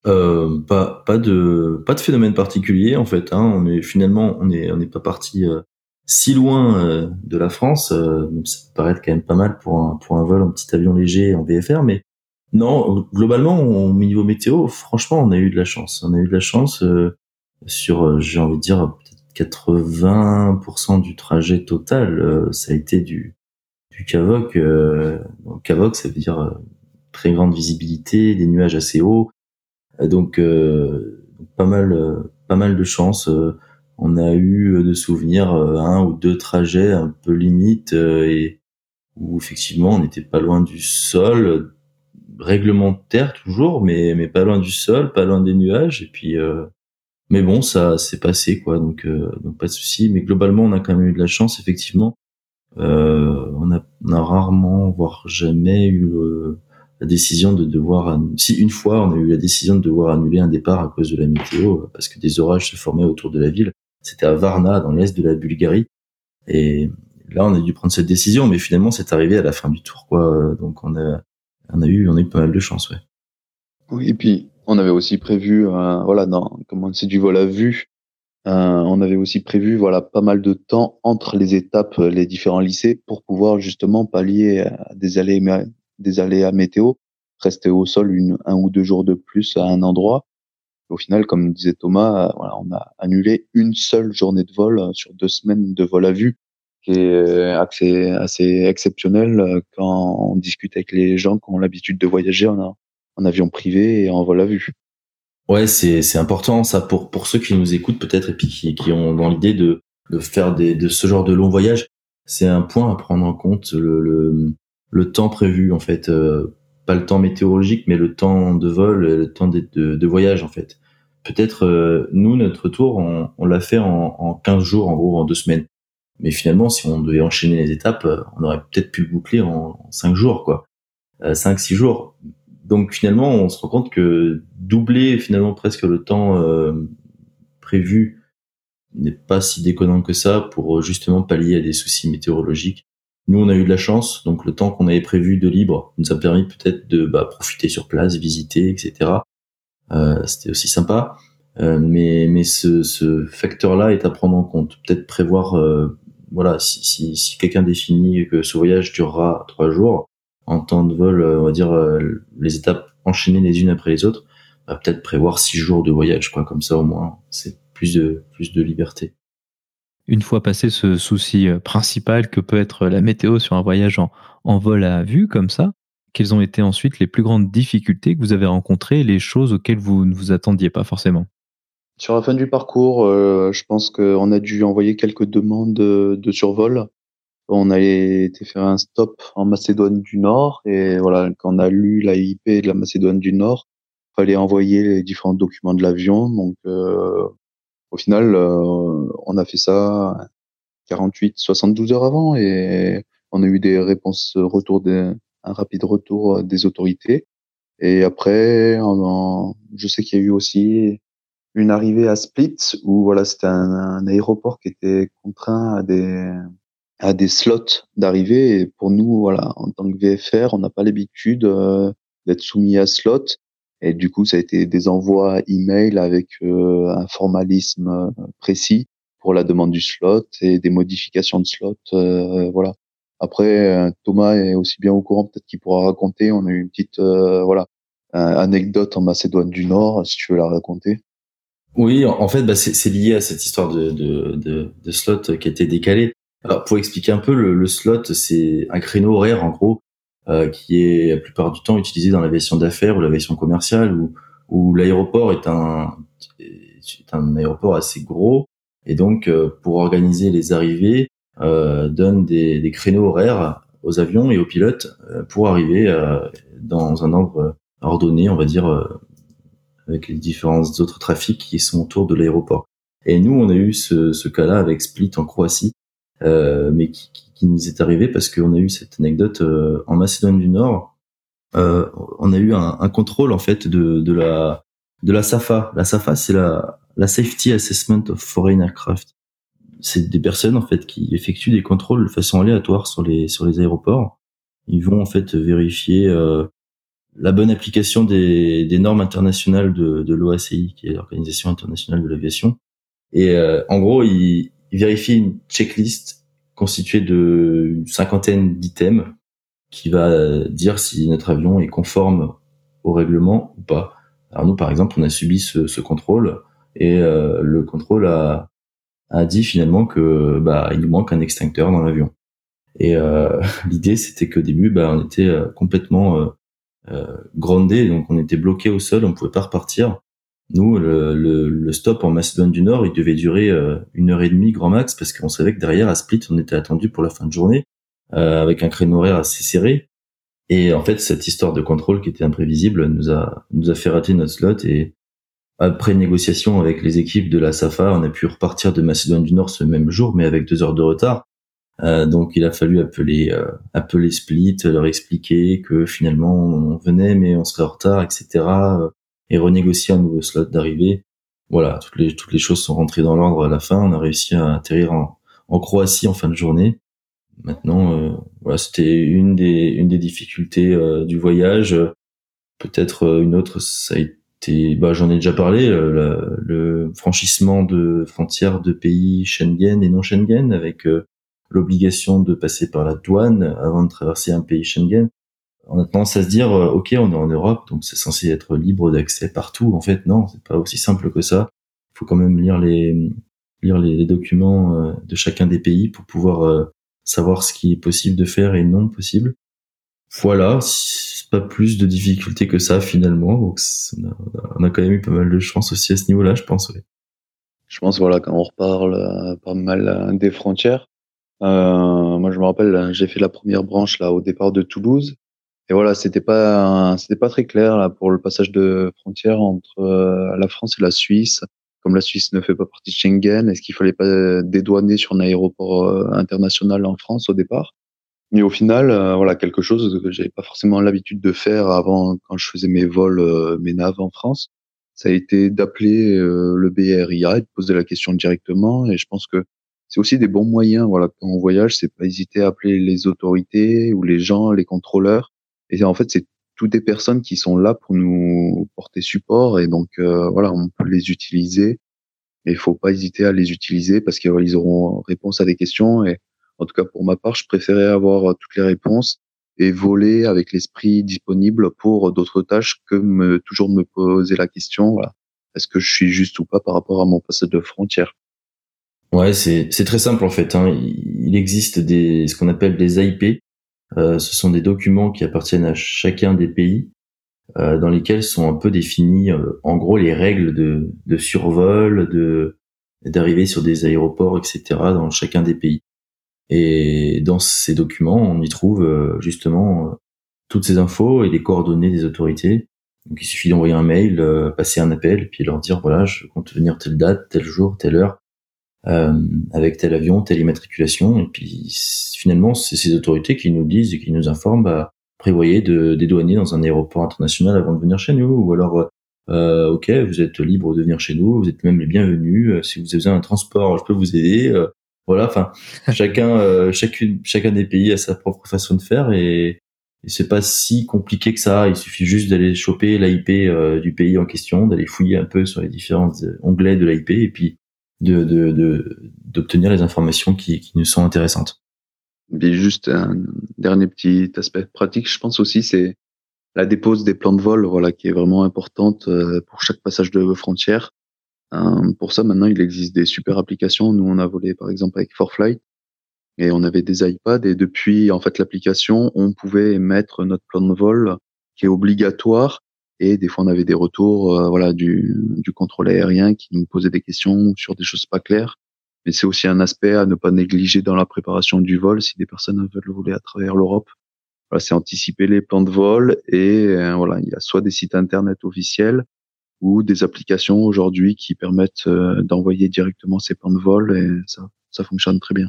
Euh, pas pas de pas de phénomène particulier en fait. Hein. On est finalement on est on n'est pas parti euh, si loin euh, de la France. Euh, même ça peut paraître quand même pas mal pour un pour un vol en petit avion léger en VFR, mais non globalement au niveau météo, franchement on a eu de la chance. On a eu de la chance sur j'ai envie de dire peut-être 80% du trajet total. ça a été du du Cavoc. Cavoc ça veut dire très grande visibilité, des nuages assez hauts euh, donc euh, pas mal, euh, pas mal de chance. on a eu de souvenirs un ou deux trajets un peu limite et où effectivement on n'était pas loin du sol, réglementaire toujours, mais mais pas loin du sol, pas loin des nuages et puis mais bon ça s'est passé quoi donc donc pas de souci mais globalement on a quand même eu de la chance effectivement on a, on, a, rarement, voire jamais eu la décision de devoir, si une fois on a eu la décision de devoir annuler un départ à cause de la météo, parce que des orages se formaient autour de la ville. C'était à Varna, dans l'est de la Bulgarie. Et là, on a dû prendre cette décision, mais finalement, c'est arrivé à la fin du tour, quoi. Donc, on a, on a eu, on a eu pas mal de chance, ouais. Oui, et puis on avait aussi prévu, euh, voilà, dans, comment c'est du vol à vue, euh, on avait aussi prévu, voilà, pas mal de temps entre les étapes, euh, les différents lycées, pour pouvoir justement pallier à des allées, des aléas météo, rester au sol une, un ou deux jours de plus à un endroit. Au final, comme disait Thomas, voilà, on a annulé une seule journée de vol sur deux semaines de vol à vue, qui est assez, assez exceptionnel quand on discute avec les gens qui ont l'habitude de voyager. A, en avion privé et en vol à vue. Ouais, c'est c'est important ça pour pour ceux qui nous écoutent peut-être et puis qui, qui ont dans l'idée de de faire des de ce genre de long voyage, c'est un point à prendre en compte le, le temps prévu en fait, euh, pas le temps météorologique mais le temps de vol, le temps de de, voyage en fait. Peut-être euh, nous notre tour on, on l'a fait en, en 15 jours en gros en deux semaines. Mais finalement si on devait enchaîner les étapes, euh, on aurait peut-être pu le boucler en, 5 jours quoi. 5 6 jours donc finalement, on se rend compte que doubler finalement presque le temps euh, prévu n'est pas si déconnant que ça pour euh, justement pallier à des soucis météorologiques. Nous, on a eu de la chance, donc le temps qu'on avait prévu de libre nous a permis peut-être de bah, profiter sur place, visiter, etc. Euh, C'était aussi sympa, euh, mais mais ce, ce facteur-là est à prendre en compte. Peut-être prévoir, euh, voilà, si, si, si quelqu'un définit que ce voyage durera trois jours, en temps de vol, euh, on va dire euh, les étapes enchaînées les unes après les autres, va peut-être prévoir six jours de voyage, quoi. Comme ça, au moins, c'est plus de plus de liberté. Une fois passé ce souci euh, principal que peut être la météo sur un voyage en, vol à vue comme ça, quelles ont été ensuite les plus grandes difficultés que vous avez rencontrées, les choses auxquelles vous ne vous attendiez pas forcément? Sur la fin du parcours, euh, je pense qu'on a dû envoyer quelques demandes de, survol on a été faire un stop en Macédoine du Nord et voilà, quand on a lu l'AIP de la Macédoine du Nord, fallait envoyer les différents documents de l'avion. Donc, euh, au final, euh, on a fait ça 48, 72 heures avant et on a eu des réponses retour des, un rapide retour des autorités. Et après, je sais qu'il y a eu aussi une arrivée à Split où voilà, c'était un, un aéroport qui était contraint à des à des slots d'arrivée. Et pour nous, voilà, en tant que VFR, on n'a pas l'habitude euh, d'être soumis à slot. Et du coup, ça a été des envois email avec euh, un formalisme euh, précis pour la demande du slot et des modifications de slot. voilà. Après, Thomas est aussi bien au courant, peut-être qu'il pourra raconter. On a eu une petite voilà anecdote en Macédoine du Nord, si tu veux la raconter. Oui, en fait, bah, c'est lié à cette histoire de, de, de, de slot qui a été décalé. Alors pour expliquer un peu, le, le slot, c'est un créneau horaire en gros euh, qui est la plupart du temps utilisé dans l'aviation d'affaires ou l'aviation commerciale où, où l'aéroport est un, est un aéroport assez gros et donc euh, pour organiser les arrivées euh, donne des, des, créneaux horaires aux avions et aux pilotes euh, pour arriver euh, dans un ordre ordonné, on va dire, euh, avec les différents autres trafics qui sont autour de l'aéroport. Et nous, on a eu ce, ce cas-là avec Split en Croatie, mais qui, qui, nous est arrivé parce qu'on a eu cette anecdote euh, en Macédoine du Nord. Euh, on a eu un, un, contrôle en fait de, de la de la SAFA. La SAFA, c'est la, la Safety Assessment of Foreign Aircraft. C'est des personnes en fait qui effectuent des contrôles de façon aléatoire sur les sur les aéroports. Ils vont en fait vérifier euh, la bonne application des, des normes internationales de, de l'OACI, qui est l'Organisation internationale de l'aviation. Et euh, en gros, ils, vérifier une checklist constituée de cinquantaine d'items qui va dire si notre avion est conforme au règlement ou pas. Alors nous, par exemple, on a subi ce, contrôle et euh, le contrôle a, a dit finalement que bah il nous manque un extincteur dans l'avion. Et euh, l'idée, c'était qu'au début, bah, on était euh, complètement euh, euh, grondé, donc on était bloqué au sol, on pouvait pas repartir. Nous, le, le, le, stop en Macédoine du Nord, il devait durer euh, une heure et demie grand max parce qu'on savait que derrière à Split, on était attendu pour la fin de journée euh, avec un créneau horaire assez serré. Et en fait, cette histoire de contrôle qui était imprévisible nous a nous a fait rater notre slot et après négociation avec les équipes de la SAFA, on a pu repartir de Macédoine du Nord ce même jour, mais avec deux heures de retard. Euh, donc il a fallu appeler euh, appeler Split, leur expliquer que finalement on venait mais on serait en retard, etc. Euh, et renégocier un nouveau slot d'arrivée. Voilà, toutes les toutes les choses sont rentrées dans l'ordre à la fin. On a réussi à atterrir en, en Croatie en fin de journée. Maintenant, euh, voilà, c'était une des une des difficultés du voyage. Peut-être une autre, ça a été, bah, j'en ai déjà parlé, le, le franchissement de frontières de pays Schengen et non Schengen avec l'obligation de passer par la douane avant de traverser un pays Schengen. On a tendance à se dire, euh, ok, on est en Europe, donc c'est censé être libre d'accès partout. En fait, non, c'est pas aussi simple que ça. Il faut quand même lire les lire les, documents euh, de chacun des pays pour pouvoir euh, savoir ce qui est possible de faire et non possible. Voilà, pas plus de difficultés que ça finalement. Donc on a, quand même eu pas mal de chance aussi à ce niveau-là, je pense. Je pense voilà quand on reparle pas mal des frontières, euh, moi, je me rappelle, j'ai fait la première branche là au départ de Toulouse. Et voilà, c'était pas c'était pas très clair là pour le passage de frontière entre euh, la France et la Suisse. Comme la Suisse ne fait pas partie de Schengen, est-ce qu'il fallait pas dédouaner sur un aéroport euh, international en France au départ? Mais au final, voilà quelque chose que j'avais pas forcément l'habitude de faire avant quand je faisais mes vols, mes naves en France. Ça a été d'appeler le BRIA et de poser la question directement. Et je pense que c'est aussi des bons moyens. Voilà, quand on voyage, c'est pas hésiter à appeler les autorités ou les gens, les contrôleurs. Et en fait, c'est toutes des personnes qui sont là pour nous porter support. Et donc, euh, voilà, on peut les utiliser. Mais il faut pas hésiter à les utiliser parce qu'ils auront réponse à des questions. Et en tout cas, pour ma part, je préférais avoir toutes les réponses et voler avec l'esprit disponible pour d'autres tâches que me, toujours me poser la question, est-ce que je suis juste ou pas par rapport à mon passage de frontière? Ouais, c'est très simple en fait. Hein. Il existe des ce qu'on appelle des AIP. Euh, ce sont des documents qui appartiennent à chacun des pays, euh, dans lesquels sont un peu définis, euh, en gros, les règles de, survol, de d'arrivée sur des aéroports, etc. dans chacun des pays. Et dans ces documents, on y trouve justement toutes ces infos et les coordonnées des autorités. Donc il suffit d'envoyer un mail, passer un appel, puis leur dire voilà, je compte venir telle date, tel jour, telle heure euh, avec tel avion, telle immatriculation. Et puis finalement, c'est ces autorités qui nous disent et qui nous informent, bah, prévoyez de dédouaner dans un aéroport international avant de venir chez nous, ou alors euh, ok, vous êtes libre de venir chez nous, vous êtes même les bienvenus. Euh, si vous avez besoin d'un transport, je peux vous aider. Euh, voilà, enfin, chacun, chacune, chacun des pays a sa propre façon de faire et, et c'est pas si compliqué que ça. Il suffit juste d'aller choper l'IP du pays en question, d'aller fouiller un peu sur les différents onglets de l'IP et puis d'obtenir les informations qui, nous sont intéressantes. Juste un dernier petit aspect pratique, je pense aussi, c'est la dépose des plans de vol, voilà, qui est vraiment importante euh, pour chaque passage de frontière. Euh, pour ça, maintenant, il existe des super applications. Nous, on a volé, par exemple, avec ForFlight, et on avait des iPads, et depuis, en fait, l'application, on pouvait mettre notre plan de vol qui est obligatoire et des fois, on avait des retours euh, voilà, du, du contrôle aérien qui nous posait des questions sur des choses pas claires. Mais c'est aussi un aspect à ne pas négliger dans la préparation du vol si des personnes veulent voler à travers l'Europe. Voilà, c'est anticiper les plans de vol et euh, voilà, il y a soit des sites internet officiels ou des applications aujourd'hui qui permettent euh, d'envoyer directement ces plans de vol et ça, ça fonctionne très bien.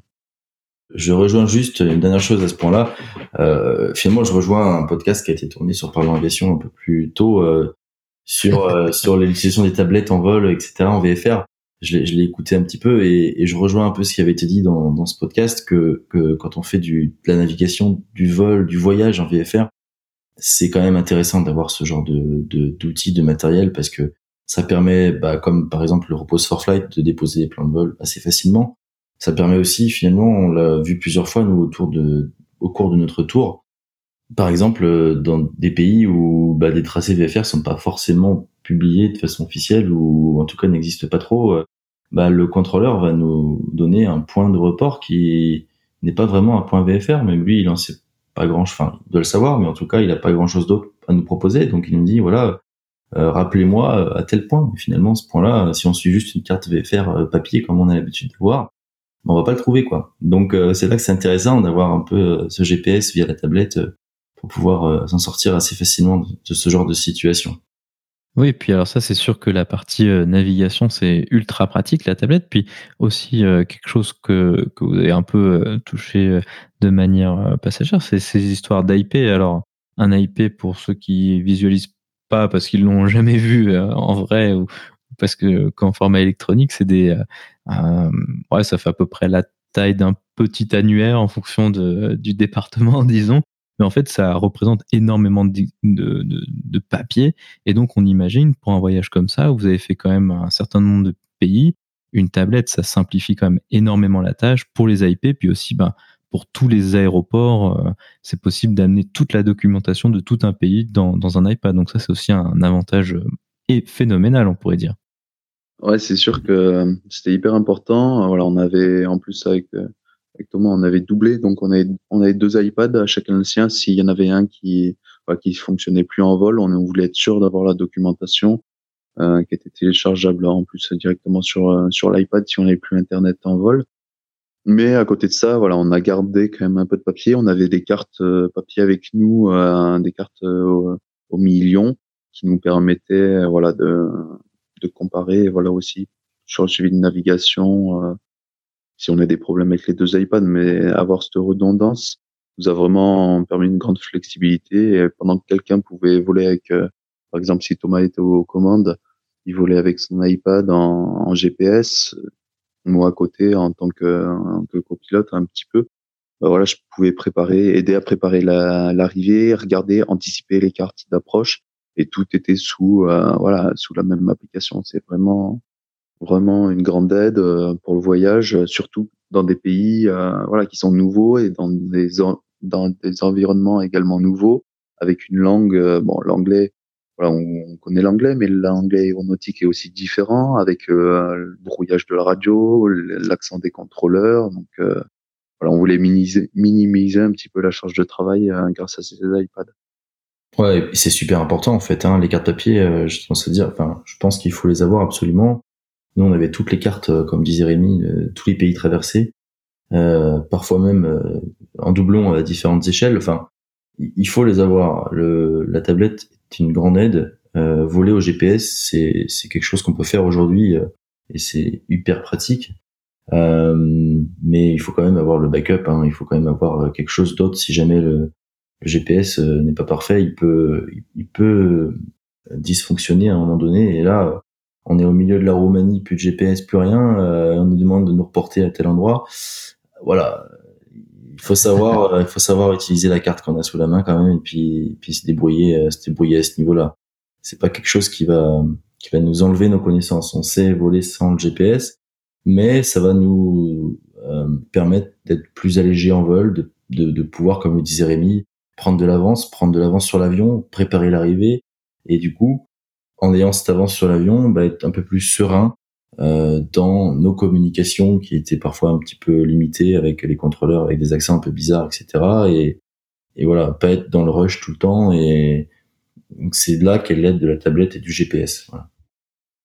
Je rejoins juste une dernière chose à ce point-là. Euh, finalement, je rejoins un podcast qui a été tourné sur Parlons Aviation un peu plus tôt euh, sur euh, sur l'utilisation des tablettes en vol, etc. en VFR. Je l'ai, je l'ai écouté un petit peu et, et, je rejoins un peu ce qui avait été dit dans, dans ce podcast que, que quand on fait du, de la navigation, du vol, du voyage en VFR, c'est quand même intéressant d'avoir ce genre de, de d'outils, de matériel parce que ça permet, bah, comme par exemple le Repose for Flight, de déposer des plans de vol assez facilement ça permet aussi, finalement, on l'a vu plusieurs fois, nous, autour de, au cours de notre tour, par exemple, euh, dans des pays où bah, des tracés VFR sont pas forcément publiés de façon officielle ou en tout cas n'existent pas trop, euh, bah, le contrôleur va nous donner un point de report qui n'est pas vraiment un point VFR, même lui, il en sait pas grand, enfin, il doit le savoir, mais en tout cas, il a pas grand chose d'autre à nous proposer, donc il nous dit, voilà, euh, rappelez-moi à tel point. Mais finalement, ce point-là, si on suit juste une carte VFR papier comme on a l'habitude de voir, on va pas le trouver quoi. Donc euh, c'est là que c'est intéressant d'avoir un peu euh, ce GPS via la tablette euh, pour pouvoir s'en sortir assez facilement de, ce genre de situation. Oui, puis alors ça, c'est sûr que la partie navigation, c'est ultra pratique, la tablette. Puis aussi, quelque chose que, que vous avez un peu touché de manière passagère, c'est ces histoires d'IP. Alors, un IP, pour ceux qui visualisent pas parce qu'ils l'ont jamais vu en vrai parce que qu'en format électronique, c'est des... ouais, ça fait à peu près la taille d'un petit annuaire en fonction de, du département, disons mais en fait, ça représente énormément de, de, de, papier. Et donc, on imagine, pour un voyage comme ça, vous avez fait quand même un certain nombre de pays, une tablette, ça simplifie quand même énormément la tâche pour les IP, puis aussi ben, pour tous les aéroports, euh, c'est possible d'amener toute la documentation de tout un pays dans, dans un iPad. Donc ça, c'est aussi un avantage euh, et phénoménal, on pourrait dire. Ouais, c'est sûr que c'était hyper important. Voilà, on avait en plus avec euh, Exactement, on avait doublé, donc on avait, on avait deux iPads, chacun le sien. S'il y en avait un qui bah, qui fonctionnait plus en vol, on voulait être sûr d'avoir la documentation euh, qui était téléchargeable en plus directement sur euh, sur l'iPad si on n'avait plus Internet en vol. Mais à côté de ça, voilà, on a gardé quand même un peu de papier. On avait des cartes euh, papier avec nous, euh, des cartes au, au million qui nous permettaient, voilà, de de comparer, voilà aussi sur le suivi de navigation si on a des problèmes avec les deux iPads, mais avoir cette redondance nous a vraiment permis une grande flexibilité. Et pendant que quelqu'un pouvait voler avec, euh, par exemple, si Thomas était aux commandes, il volait avec son iPad en, en GPS, moi à côté en tant que, en que copilote un petit peu. Ben voilà, je pouvais préparer, aider à préparer l'arrivée, regarder, anticiper les cartes d'approche, et tout était sous, euh, voilà, sous la même application. C'est vraiment vraiment une grande aide euh, pour le voyage, surtout dans des pays euh, voilà qui sont nouveaux et dans des dans des environnements également nouveaux avec une langue euh, bon l'anglais voilà on, connaît l'anglais mais l'anglais aéronautique est aussi différent avec le brouillage de la radio l'accent des contrôleurs donc voilà on voulait minimiser minimiser un petit peu la charge de travail grâce à ces iPads Ouais, c'est super important en fait. Hein, les cartes papier, je pense à dire. Enfin, je pense qu'il faut les avoir absolument. Nous, on avait toutes les cartes, euh, comme disait Rémi, tous les pays traversés, euh, parfois même euh, en doublon à différentes échelles. Enfin, il faut les avoir. Le, la tablette est une grande aide. Euh, voler au GPS, c'est c'est quelque chose qu'on peut faire aujourd'hui euh, et c'est hyper pratique. Euh, mais il faut quand même avoir le backup. Hein, il faut quand même avoir quelque chose d'autre si jamais le, le GPS n'est pas parfait. Il peut il peut dysfonctionner à un moment donné. Et là, on est au milieu de la Roumanie, plus de GPS, plus rien, euh, on nous demande de nous reporter à tel endroit. Voilà, il faut savoir, euh, il faut savoir utiliser la carte qu'on a sous la main quand même, et puis, puis se débrouiller, euh, se débrouiller à ce niveau-là. C'est pas quelque chose qui va, qui va nous enlever nos connaissances. On sait voler sans le GPS, mais ça va nous permettre d'être plus allégé en vol, de, de, de pouvoir, comme le disait Rémi, prendre de l'avance, prendre de l'avance sur l'avion, préparer l'arrivée, et du coup, en ayant cette avance sur l'avion, bah, être un peu plus serein euh, dans nos communications qui étaient parfois un petit peu limitées avec les contrôleurs avec des accents un peu bizarres, etc. Et, et voilà, pas être dans le rush tout le temps. Et c'est là qu'est l'aide de la tablette et du GPS.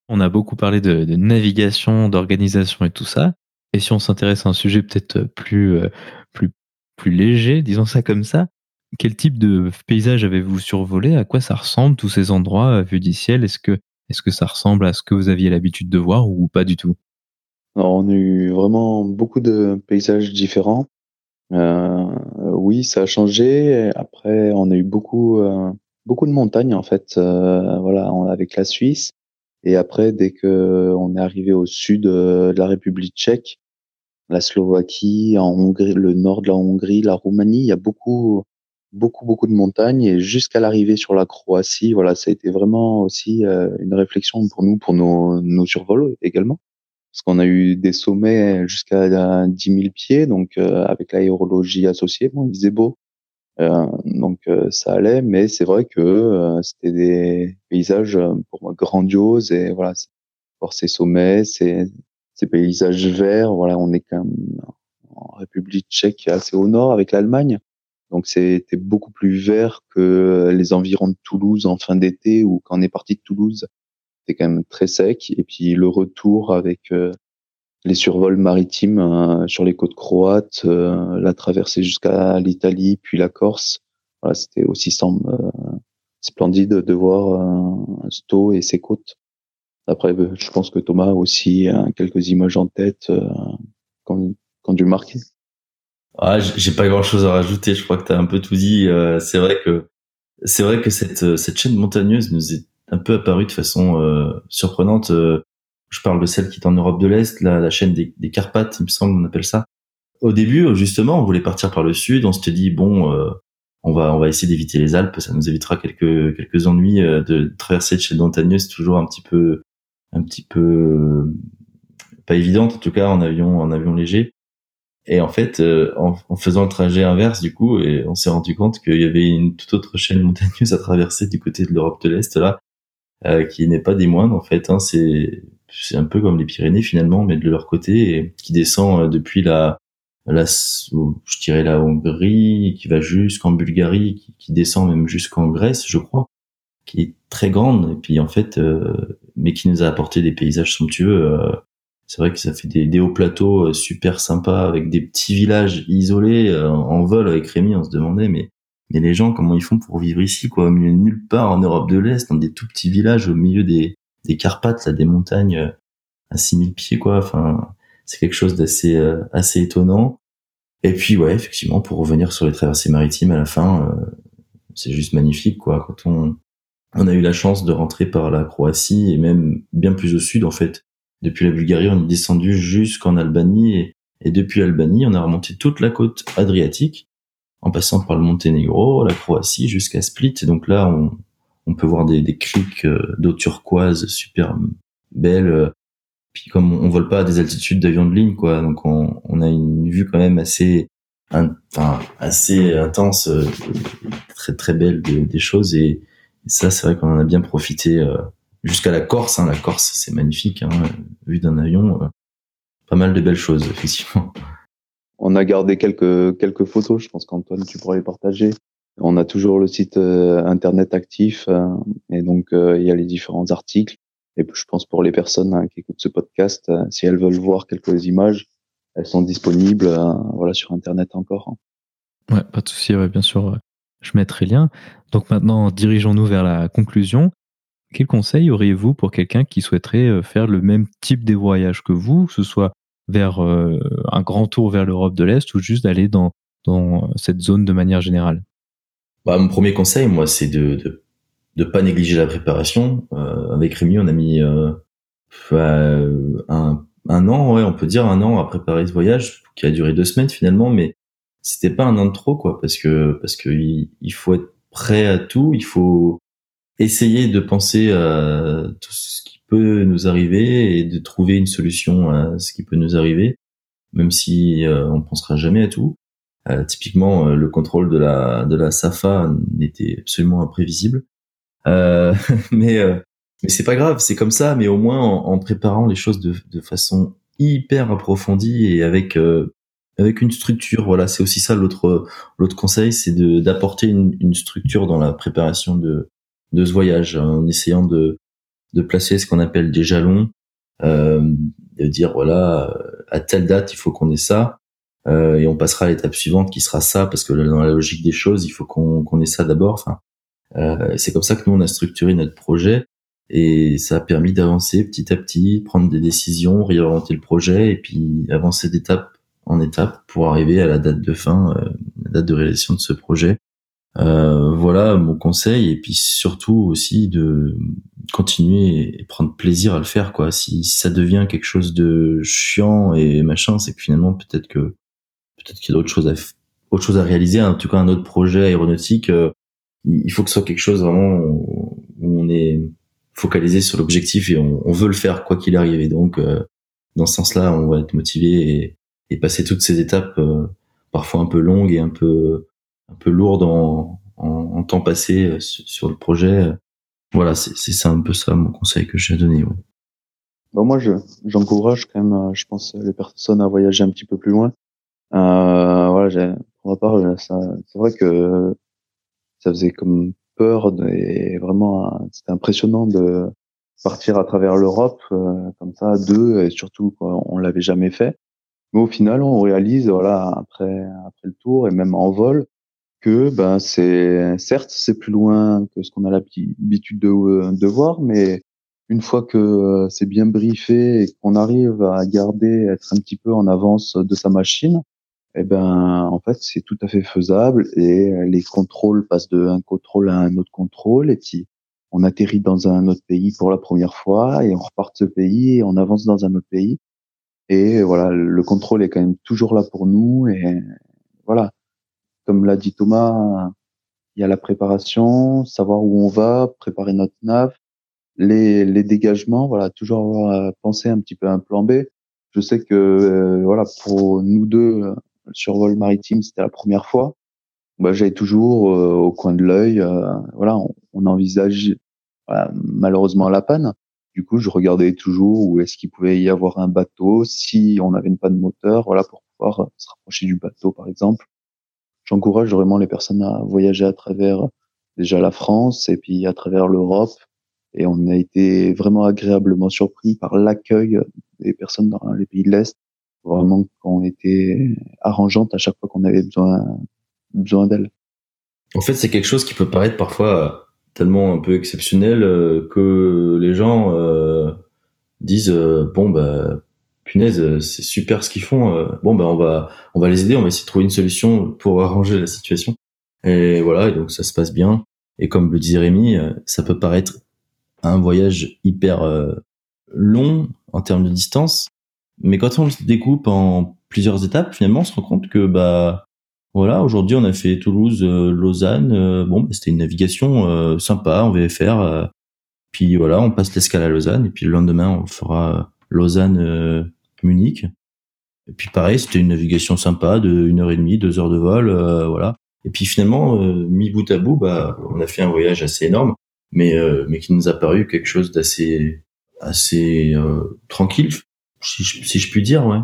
On a beaucoup parlé de, de navigation, d'organisation et tout ça. Et si on s'intéresse à un sujet peut-être plus, euh, plus, plus léger, disons ça comme ça, quel type de paysage avez-vous survolé? À quoi ça ressemble tous ces endroits vus du ciel? Est-ce que, est-ce que ça ressemble à ce que vous aviez l'habitude de voir ou pas du tout? On a eu vraiment beaucoup de paysages différents. Euh, oui, ça a changé. Après, on a eu beaucoup, euh, beaucoup de montagnes en fait. Euh, voilà, avec la Suisse. Et après, dès que on est arrivé au sud de la République tchèque, la Slovaquie, en Hongrie, le nord de la Hongrie, la Roumanie, il y a beaucoup, beaucoup beaucoup de montagnes et jusqu'à l'arrivée sur la Croatie, voilà, ça a été vraiment aussi euh, une réflexion pour nous, pour nos, nos survols également, parce qu'on a eu des sommets jusqu'à 10 000 pieds, donc euh, avec l'aérologie associée, bon, il faisait beau, euh, donc ça allait, mais c'est vrai que c'était des paysages pour moi grandioses et voilà, pour ces sommets, ces, ces paysages verts, voilà, on est quand même en République tchèque assez au nord avec l'Allemagne. Donc c'était beaucoup plus vert que les environs de Toulouse en fin d'été ou quand on est parti de Toulouse, c'était quand même très sec. Et puis le retour avec euh, les survols maritimes euh, sur les côtes croates, euh, la traversée jusqu'à l'Italie, puis la Corse, voilà, c'était aussi splendide de voir Sto et ses côtes. Après, je pense que Thomas a aussi quelques images en tête quand, quand dû marquer. Ah, j'ai pas grand chose à rajouter. Je crois que tu as un peu tout dit. c'est vrai que c'est vrai que cette cette chaîne montagneuse nous est un peu apparue de façon surprenante. je parle de celle qui est en Europe de l'Est, la, chaîne des, des Carpates, il me semble, on appelle ça au début, justement, on voulait partir par le sud. On s'était dit bon, euh, on va on va essayer d'éviter les Alpes. Ça nous évitera quelques quelques ennuis euh, de traverser chez montagneux. C'est toujours un petit peu un petit peu euh, pas évident en tout cas en avion en avion léger. Et en fait, en, en, faisant le trajet inverse, du coup, et on s'est rendu compte qu'il y avait une toute autre chaîne montagneuse à traverser du côté de l'Europe de l'Est là, qui n'est pas des moindres en fait. Hein, c'est c'est un peu comme les Pyrénées finalement, mais de leur côté, et qui descend depuis la la, je dirais la Hongrie, qui va jusqu'en Bulgarie, qui, qui descend même jusqu'en Grèce, je crois, qui est très grande, et puis en fait, euh, mais qui nous a apporté des paysages somptueux. Euh, c'est vrai que ça fait des, hauts plateaux euh, super sympas avec des petits villages isolés en vol avec Rémi. On se demandait, mais mais les gens comment ils font pour vivre ici, quoi, au milieu de nulle part en Europe de l'Est, dans des tout petits villages au milieu des des Carpates, là, des montagnes à 6000 pieds, quoi. Enfin, c'est quelque chose d'assez euh, assez étonnant. Et puis ouais, effectivement, pour revenir sur les traversées maritimes à la fin, euh, c'est juste magnifique quoi. Quand on on a eu la chance de rentrer par la Croatie et même bien plus au sud en fait. Depuis la Bulgarie, on est descendu jusqu'en Albanie et, et depuis l'Albanie, on a remonté toute la côte adriatique en passant par le Monténégro, la Croatie jusqu'à Split. Et donc là, on, on peut voir des, des criques euh, d'eau turquoise super belles puis comme on, vole pas à des altitudes d'avion de ligne, quoi, donc on, on, a une vue quand même assez, enfin assez intense, euh, très très belle des choses. Et, ça, c'est vrai qu'on en a bien profité euh, jusqu'à la Corse. Hein. La Corse, c'est magnifique, hein, vue d'un avion. Euh, pas mal de belles choses, effectivement. On a gardé quelques quelques photos. Je pense qu'Antoine, tu pourrais les partager. On a toujours le site internet actif et donc il y a les différents articles. Et je pense pour les personnes hein, qui écoutent ce podcast, euh, si elles veulent voir quelques images, elles sont disponibles euh, voilà sur internet encore. Hein. Ouais, pas de souci, bien sûr, je mettrai le lien. Donc maintenant, dirigeons-nous vers la conclusion. Quel conseil auriez-vous pour quelqu'un qui souhaiterait euh, faire le même type de voyage que vous, que ce soit vers un grand tour vers l'Europe de l'Est ou juste d'aller dans, dans cette zone de manière générale? Bah, Mon premier conseil, moi, c'est de, de de pas négliger la préparation. Euh, avec Rémi, on a mis euh, un, un an, ouais, on peut dire un an à préparer ce voyage qui a duré deux semaines finalement, mais c'était pas un an de trop quoi, parce que parce que il, faut être prêt à tout, il faut essayer de penser à tout ce qui peut nous arriver et de trouver une solution à ce qui peut nous arriver, même si euh, on pensera jamais à tout. Euh, typiquement, euh, le contrôle de la de la Safa n'était absolument imprévisible. Euh, mais euh, mais c'est pas grave, c'est comme ça. Mais au moins en, préparant les choses de, de, façon hyper approfondie et avec euh, avec une structure. Voilà, c'est aussi ça l'autre l'autre conseil, c'est de d'apporter une, une, structure dans la préparation de de ce voyage, en essayant de de placer ce qu'on appelle des jalons, euh, de dire voilà à telle date il faut qu'on ait ça. Euh, et on passera à l'étape suivante qui sera ça parce que dans la logique des choses il faut qu'on qu'on ait ça d'abord enfin euh, c'est comme ça que nous on a structuré notre projet et ça a permis d'avancer petit à petit, prendre des décisions, réorienter le projet et puis avancer d'étape en étape pour arriver à la date de fin, euh, la date de réalisation de ce projet. Euh, voilà mon conseil et puis surtout aussi de continuer et prendre plaisir à le faire quoi. Si, ça devient quelque chose de chiant et machin, c'est que finalement peut-être que peut-être qu'il y a d'autres choses à autre chose à réaliser, en tout cas un autre projet aéronautique. Euh, il faut que ce soit quelque chose vraiment où on est focalisé sur l'objectif et on, veut le faire quoi qu'il arrive. Et donc, euh, dans ce sens-là, on va être motivé et, passer toutes ces étapes, parfois un peu longues et un peu un peu lourdes en, en, temps passé euh, sur le projet. Voilà, c'est un peu ça mon conseil que j'ai donné. Ouais. Bon, moi, je j'encourage quand même, je pense, les personnes à voyager un petit peu plus loin. Euh, voilà, pour ma part, c'est vrai que ça faisait comme peur et vraiment c'était impressionnant de partir à travers l'Europe euh, comme ça deux et surtout quoi, on l'avait jamais fait mais au final on réalise voilà après après le tour et même en vol que ben c'est certes c'est plus loin que ce qu'on a l'habitude de, de voir, mais une fois que euh, c'est bien briefé et qu'on arrive à garder, être un petit peu en avance de sa machine, eh ben en fait c'est tout à fait faisable et les contrôles passent de un contrôle à un autre contrôle et puis on atterrit dans un autre pays pour la première fois et on repart de ce pays et on avance dans un autre pays. Et voilà le contrôle est quand même toujours là pour nous et voilà comme l'a dit Thomas il y a la préparation savoir où on va préparer notre nav les, les dégagements voilà toujours penser un petit peu à un plan B je sais que euh, voilà pour nous deux le survol maritime, c'était la première fois. Bah, j'avais toujours euh, au coin de l'œil, euh, voilà, on, envisage malheureusement la panne. Du coup, je regardais toujours où est-ce qu'il pouvait y avoir un bateau, si on avait une panne moteur, voilà, pour pouvoir euh, se rapprocher du bateau, par exemple. J'encourage vraiment les personnes à voyager à travers déjà la France et puis à travers l'Europe. Et on a été vraiment agréablement surpris par l'accueil des personnes dans les pays de l'Est vraiment qu'on était arrangeante à chaque fois qu'on avait besoin besoin d'elle. En fait, c'est quelque chose qui peut paraître parfois tellement un peu exceptionnel euh, que les gens euh, disent euh, bon bah punaise c'est super ce qu'ils font bon bah on va on va les aider on va essayer de trouver une solution pour arranger la situation et voilà et donc ça se passe bien et comme le disait Rémi ça peut paraître un voyage hyper long en termes de distance mais quand on le découpe en plusieurs étapes, finalement, on se rend compte que bah voilà, aujourd'hui on a fait Toulouse, euh, Lausanne. Euh, bon, bah, c'était une navigation euh, sympa en VFR. puis voilà, on passe l'escale à Lausanne et puis le lendemain on fera Lausanne Munich. Et puis pareil, c'était une navigation sympa de une heure et demie, deux heures de vol, voilà. Et puis finalement, mi bout à bout, bah on a fait un voyage assez énorme, mais mais qui nous a paru quelque chose d'assez assez tranquille si je, puis dire, ouais.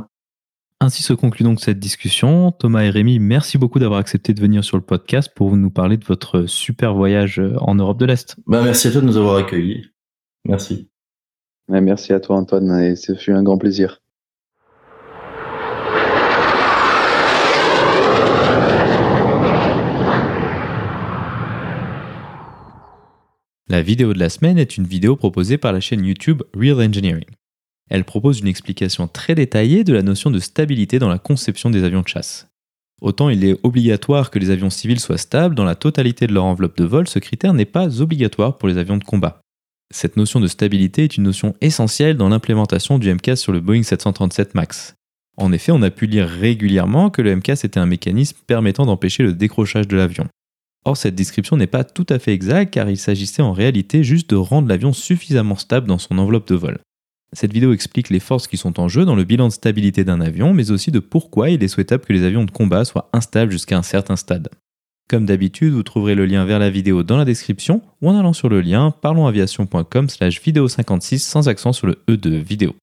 Ainsi se conclut donc cette discussion. Thomas et Rémi, merci beaucoup d'avoir accepté de venir sur le podcast pour nous parler de votre super voyage en Europe de l'Est. Bah, merci à toi de nous avoir accueillis. Merci. merci à toi Antoine et ce fut un grand plaisir. La vidéo de la semaine est une vidéo proposée par la chaîne YouTube Real Engineering. Elle propose une explication très détaillée de la notion de stabilité dans la conception des avions de chasse. Autant il est obligatoire que les avions civils soient stables dans la totalité de leur enveloppe de vol, ce critère n'est pas obligatoire pour les avions de combat. Cette notion de stabilité est une notion essentielle dans l'implémentation du MCAS sur le Boeing 737 MAX. En effet, on a pu lire régulièrement que le MCAS était un mécanisme permettant d'empêcher le décrochage de l'avion. Or, cette description n'est pas tout à fait exacte car il s'agissait en réalité juste de rendre l'avion suffisamment stable dans son enveloppe de vol. Cette vidéo explique les forces qui sont en jeu dans le bilan de stabilité d'un avion, mais aussi de pourquoi il est souhaitable que les avions de combat soient instables jusqu'à un certain stade. Comme d'habitude, vous trouverez le lien vers la vidéo dans la description ou en allant sur le lien parlonsaviation.com slash vidéo 56 sans accent sur le E de vidéo.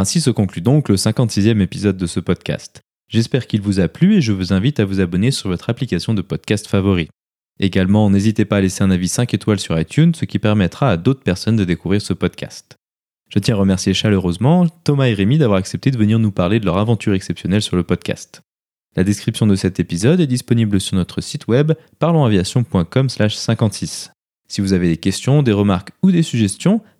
Ainsi se conclut donc le 56e épisode de ce podcast. J'espère qu'il vous a plu et je vous invite à vous abonner sur votre application de podcast favori. Également, n'hésitez pas à laisser un avis 5 étoiles sur iTunes, ce qui permettra à d'autres personnes de découvrir ce podcast. Je tiens à remercier chaleureusement Thomas et Rémi d'avoir accepté de venir nous parler de leur aventure exceptionnelle sur le podcast. La description de cet épisode est disponible sur notre site web parlonsaviation.com/56. Si vous avez des questions, des remarques ou des suggestions,